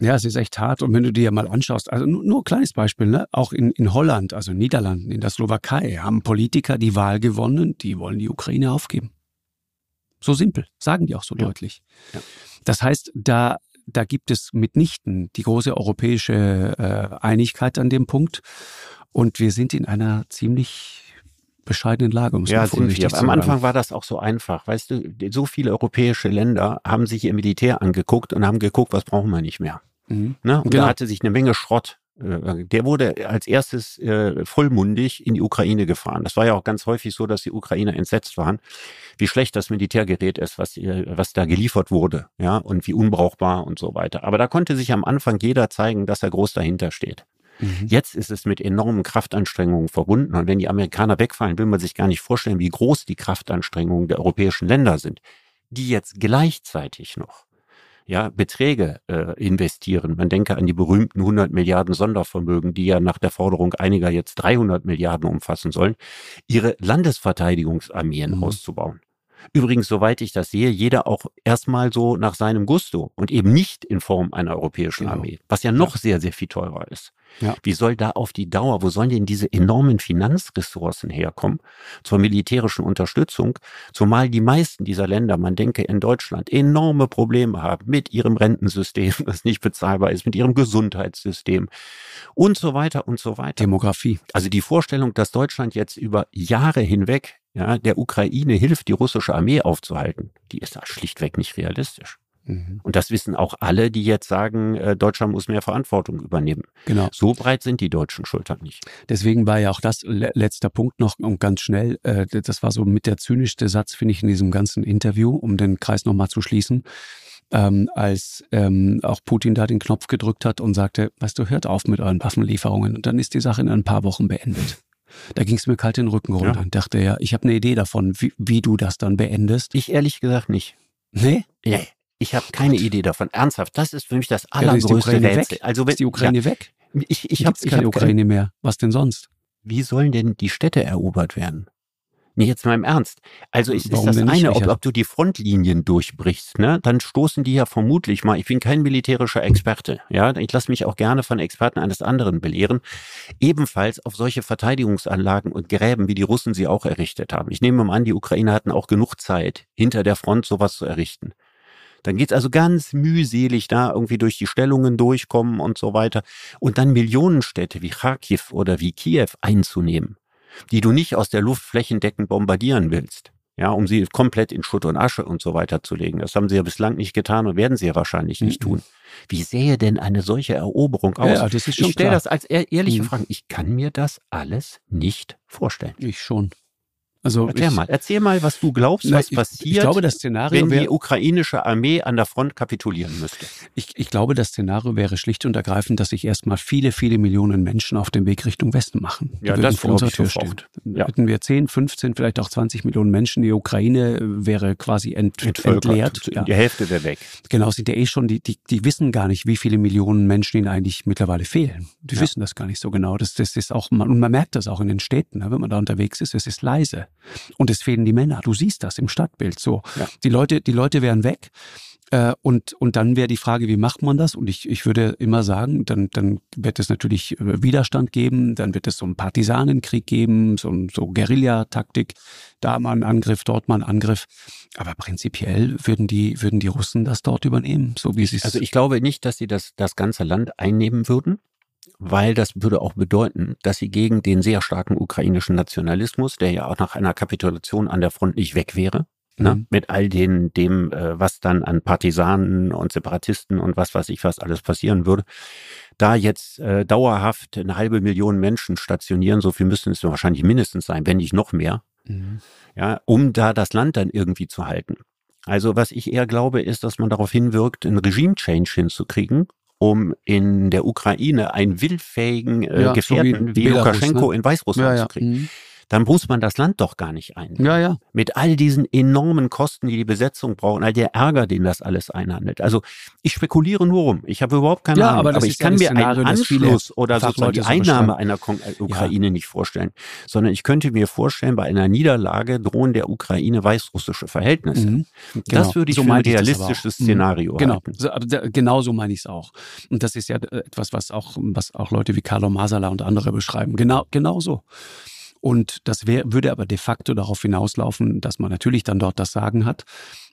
Ja, es ist echt hart. Und wenn du dir mal anschaust, also nur, nur ein kleines Beispiel, ne? auch in, in Holland, also in Niederlanden, in der Slowakei, haben Politiker die Wahl gewonnen, die wollen die Ukraine aufgeben. So simpel, sagen die auch so ja. deutlich. Ja. Das heißt, da da gibt es mitnichten die große europäische äh, Einigkeit an dem Punkt. Und wir sind in einer ziemlich bescheidenen Lage, muss ja, man wir. Am Anfang war das auch so einfach. Weißt du, so viele europäische Länder haben sich ihr Militär angeguckt und haben geguckt, was brauchen wir nicht mehr. Mhm. Ne? Und genau. da hatte sich eine Menge Schrott der wurde als erstes äh, vollmundig in die Ukraine gefahren. Das war ja auch ganz häufig so, dass die Ukrainer entsetzt waren, wie schlecht das Militärgerät ist, was, äh, was da geliefert wurde, ja, und wie unbrauchbar und so weiter. Aber da konnte sich am Anfang jeder zeigen, dass er groß dahinter steht. Mhm. Jetzt ist es mit enormen Kraftanstrengungen verbunden. Und wenn die Amerikaner wegfallen, will man sich gar nicht vorstellen, wie groß die Kraftanstrengungen der europäischen Länder sind, die jetzt gleichzeitig noch ja, Beträge äh, investieren. Man denke an die berühmten 100 Milliarden Sondervermögen, die ja nach der Forderung einiger jetzt 300 Milliarden umfassen sollen, ihre Landesverteidigungsarmeen mhm. auszubauen. Übrigens, soweit ich das sehe, jeder auch erstmal so nach seinem Gusto und eben nicht in Form einer europäischen genau. Armee, was ja noch ja. sehr, sehr viel teurer ist. Ja. Wie soll da auf die Dauer, wo sollen denn diese enormen Finanzressourcen herkommen zur militärischen Unterstützung, zumal die meisten dieser Länder, man denke in Deutschland, enorme Probleme haben mit ihrem Rentensystem, (laughs) das nicht bezahlbar ist, mit ihrem Gesundheitssystem und so weiter und so weiter. Demografie. Also die Vorstellung, dass Deutschland jetzt über Jahre hinweg ja, der Ukraine hilft, die russische Armee aufzuhalten, die ist da schlichtweg nicht realistisch. Mhm. Und das wissen auch alle, die jetzt sagen, äh, Deutschland muss mehr Verantwortung übernehmen. Genau. So breit sind die deutschen Schultern nicht. Deswegen war ja auch das letzter Punkt noch und ganz schnell. Äh, das war so mit der zynischste Satz, finde ich, in diesem ganzen Interview, um den Kreis nochmal zu schließen. Ähm, als ähm, auch Putin da den Knopf gedrückt hat und sagte, weißt du, hört auf mit euren Waffenlieferungen und dann ist die Sache in ein paar Wochen beendet. Da ging es mir kalt den Rücken runter ja. und dachte ja, ich habe eine Idee davon, wie, wie du das dann beendest. Ich ehrlich gesagt nicht. Nee? Nee. Ich habe keine Gott. Idee davon. Ernsthaft, das ist für mich das allergrößte ja, Rätsel. Weg. Also wenn, ist die Ukraine ja, weg? Ich, ich habe keine Ukraine mehr. Was denn sonst? Wie sollen denn die Städte erobert werden? Nee, jetzt mal im Ernst. Also ist, ist das eine, ob, ob, du die Frontlinien durchbrichst, ne? Dann stoßen die ja vermutlich mal, ich bin kein militärischer Experte, ja, ich lasse mich auch gerne von Experten eines anderen belehren, ebenfalls auf solche Verteidigungsanlagen und Gräben, wie die Russen sie auch errichtet haben. Ich nehme mal an, die Ukrainer hatten auch genug Zeit, hinter der Front sowas zu errichten. Dann geht's also ganz mühselig da irgendwie durch die Stellungen durchkommen und so weiter. Und dann Millionenstädte wie Kharkiv oder wie Kiew einzunehmen die du nicht aus der Luft flächendeckend bombardieren willst. Ja, um sie komplett in Schutt und Asche und so weiter zu legen. Das haben sie ja bislang nicht getan und werden sie ja wahrscheinlich nicht mhm. tun. Wie sähe denn eine solche Eroberung aus? Ja, ich stelle das als ehrliche mhm. Frage. Ich kann mir das alles nicht vorstellen. Ich schon. Also erzähl ich, mal, erzähl mal, was du glaubst, was ich, passiert, ich glaube, das Szenario wenn die ukrainische Armee an der Front kapitulieren müsste. Ich, ich glaube, das Szenario wäre schlicht und ergreifend, dass sich erstmal viele, viele Millionen Menschen auf dem Weg Richtung Westen machen. Ja, das vor unserer Tür stehen. Ja. Hätten wir 10, 15, vielleicht auch 20 Millionen Menschen, die Ukraine wäre quasi ent, entleert. Ja. Die Hälfte wäre weg. Genau, sind ja eh schon, die, die, die wissen gar nicht, wie viele Millionen Menschen ihnen eigentlich mittlerweile fehlen. Die ja. wissen das gar nicht so genau. Das, das ist auch, und man merkt das auch in den Städten, ne, wenn man da unterwegs ist, es ist leise. Und es fehlen die Männer. Du siehst das im Stadtbild so. Ja. Die Leute, die Leute wären weg. Äh, und, und dann wäre die Frage, wie macht man das? Und ich, ich würde immer sagen, dann, dann wird es natürlich äh, Widerstand geben, dann wird es so einen Partisanenkrieg geben, so, so Guerillataktik, da mal ein Angriff, dort mal ein Angriff. Aber prinzipiell würden die, würden die Russen das dort übernehmen, so wie sie es. Also ich glaube nicht, dass sie das, das ganze Land einnehmen würden weil das würde auch bedeuten, dass sie gegen den sehr starken ukrainischen Nationalismus, der ja auch nach einer Kapitulation an der Front nicht weg wäre, Ne? Mhm. Mit all den, dem, äh, was dann an Partisanen und Separatisten und was weiß ich was alles passieren würde. Da jetzt äh, dauerhaft eine halbe Million Menschen stationieren, so viel müssten es wahrscheinlich mindestens sein, wenn nicht noch mehr, mhm. ja, um da das Land dann irgendwie zu halten. Also was ich eher glaube, ist, dass man darauf hinwirkt, einen Regime-Change hinzukriegen, um in der Ukraine einen willfähigen äh, ja, Gefährten so wie, wie Lukaschenko ne? in Weißrussland ja, ja. zu kriegen. Mhm dann muss man das Land doch gar nicht ein. Ja, ja. Mit all diesen enormen Kosten, die die Besetzung braucht, all der Ärger, den das alles einhandelt. Also ich spekuliere nur rum. Ich habe überhaupt keine ja, Ahnung. Aber, aber ich kann mir Szenario, einen Anschluss oder sozusagen die Einnahme einer Kon äh, Ukraine ja. nicht vorstellen, sondern ich könnte mir vorstellen, bei einer Niederlage drohen der Ukraine weißrussische Verhältnisse. Mhm. Genau. Das würde ich so für ein realistisches mhm. Szenario genau. halten. Genau so meine ich es auch. Und das ist ja etwas, was auch, was auch Leute wie Carlo Masala und andere beschreiben. Genau, genau so. Und das wär, würde aber de facto darauf hinauslaufen, dass man natürlich dann dort das Sagen hat.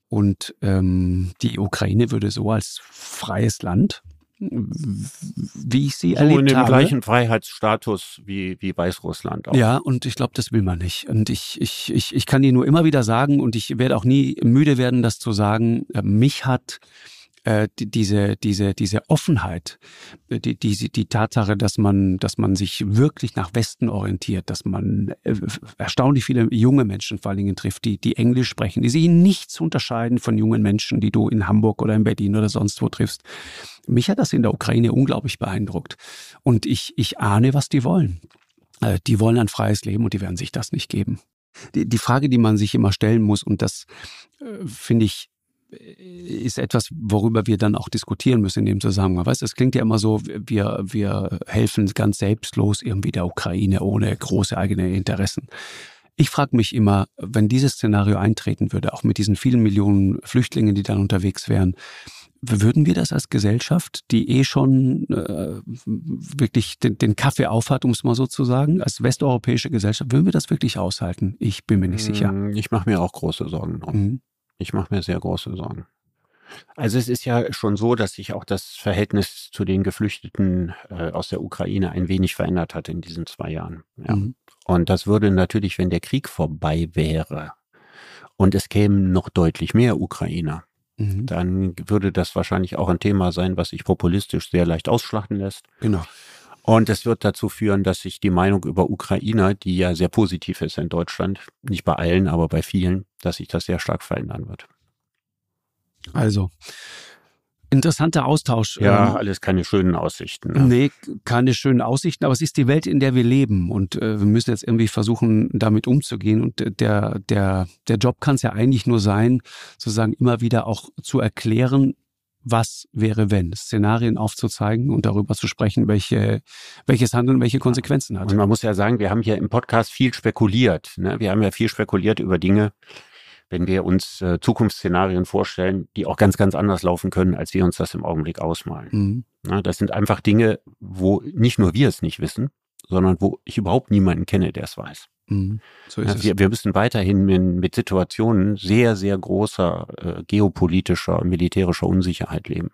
Und ähm, die Ukraine würde so als freies Land, wie ich sie so erlebt habe. in dem habe. gleichen Freiheitsstatus wie, wie Weißrussland auch. Ja, und ich glaube, das will man nicht. Und ich, ich, ich, ich kann dir nur immer wieder sagen, und ich werde auch nie müde werden, das zu sagen, äh, mich hat äh, diese, diese, diese Offenheit, äh, die, die, die Tatsache, dass man, dass man sich wirklich nach Westen orientiert, dass man äh, erstaunlich viele junge Menschen vor allen Dingen trifft, die, die Englisch sprechen, die sich nichts unterscheiden von jungen Menschen, die du in Hamburg oder in Berlin oder sonst wo triffst. Mich hat das in der Ukraine unglaublich beeindruckt. Und ich, ich ahne, was die wollen. Die wollen ein freies Leben und die werden sich das nicht geben. Die, die Frage, die man sich immer stellen muss, und das finde ich ist etwas, worüber wir dann auch diskutieren müssen in dem Zusammenhang. Weißt, es klingt ja immer so, wir, wir helfen ganz selbstlos irgendwie der Ukraine ohne große eigene Interessen. Ich frage mich immer, wenn dieses Szenario eintreten würde, auch mit diesen vielen Millionen Flüchtlingen, die dann unterwegs wären, würden wir das als Gesellschaft, die eh schon äh, wirklich den, den Kaffee aufhat, um es mal so zu sagen, als westeuropäische Gesellschaft, würden wir das wirklich aushalten? Ich bin mir nicht sicher. Hm, ich mache mir auch große Sorgen drum. Mhm. Ich mache mir sehr große Sorgen. Also es ist ja schon so, dass sich auch das Verhältnis zu den Geflüchteten äh, aus der Ukraine ein wenig verändert hat in diesen zwei Jahren. Ja. Mhm. Und das würde natürlich, wenn der Krieg vorbei wäre und es kämen noch deutlich mehr Ukrainer, mhm. dann würde das wahrscheinlich auch ein Thema sein, was sich populistisch sehr leicht ausschlachten lässt. Genau. Und es wird dazu führen, dass sich die Meinung über Ukrainer, die ja sehr positiv ist in Deutschland, nicht bei allen, aber bei vielen, dass sich das sehr stark verändern wird. Also, interessanter Austausch. Ja, ähm, alles keine schönen Aussichten. Ne? Nee, keine schönen Aussichten, aber es ist die Welt, in der wir leben und äh, wir müssen jetzt irgendwie versuchen, damit umzugehen und der, der, der Job kann es ja eigentlich nur sein, sozusagen immer wieder auch zu erklären, was wäre wenn, Szenarien aufzuzeigen und darüber zu sprechen, welche, welches Handeln welche Konsequenzen hat. Und man muss ja sagen, wir haben hier im Podcast viel spekuliert. Ne? Wir haben ja viel spekuliert über Dinge, wenn wir uns äh, Zukunftsszenarien vorstellen, die auch ganz, ganz anders laufen können, als wir uns das im Augenblick ausmalen. Mhm. Na, das sind einfach Dinge, wo nicht nur wir es nicht wissen, sondern wo ich überhaupt niemanden kenne, der es weiß. Mhm. So ja, wir, wir, müssen weiterhin mit, mit, Situationen sehr, sehr großer äh, geopolitischer, militärischer Unsicherheit leben.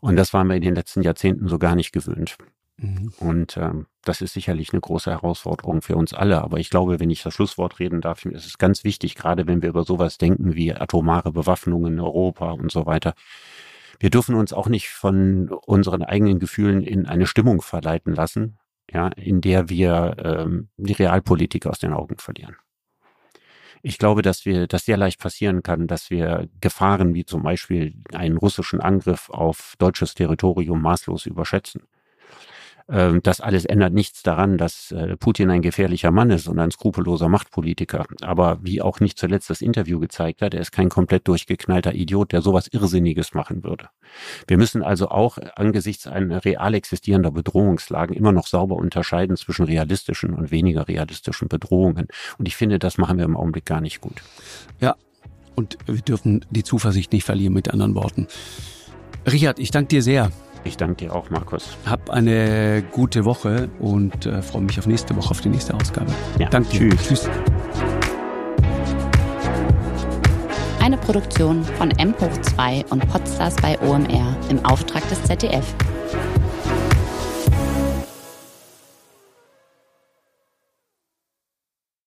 Und das waren wir in den letzten Jahrzehnten so gar nicht gewöhnt. Mhm. Und ähm, das ist sicherlich eine große Herausforderung für uns alle. Aber ich glaube, wenn ich das Schlusswort reden darf, ist es ganz wichtig, gerade wenn wir über sowas denken wie atomare Bewaffnung in Europa und so weiter. Wir dürfen uns auch nicht von unseren eigenen Gefühlen in eine Stimmung verleiten lassen, ja, in der wir ähm, die Realpolitik aus den Augen verlieren. Ich glaube, dass wir das sehr leicht passieren kann, dass wir Gefahren wie zum Beispiel einen russischen Angriff auf deutsches Territorium maßlos überschätzen. Ähm, das alles ändert nichts daran, dass äh, Putin ein gefährlicher Mann ist und ein skrupelloser Machtpolitiker. Aber wie auch nicht zuletzt das Interview gezeigt hat, er ist kein komplett durchgeknallter Idiot, der sowas Irrsinniges machen würde. Wir müssen also auch angesichts einer real existierender Bedrohungslagen immer noch sauber unterscheiden zwischen realistischen und weniger realistischen Bedrohungen. Und ich finde, das machen wir im Augenblick gar nicht gut. Ja, und wir dürfen die Zuversicht nicht verlieren mit anderen Worten. Richard, ich danke dir sehr. Ich danke dir auch, Markus. Hab eine gute Woche und äh, freue mich auf nächste Woche, auf die nächste Ausgabe. Ja, danke. Tschüss. Tschüss. Eine Produktion von M2 und Podstars bei OMR im Auftrag des ZDF.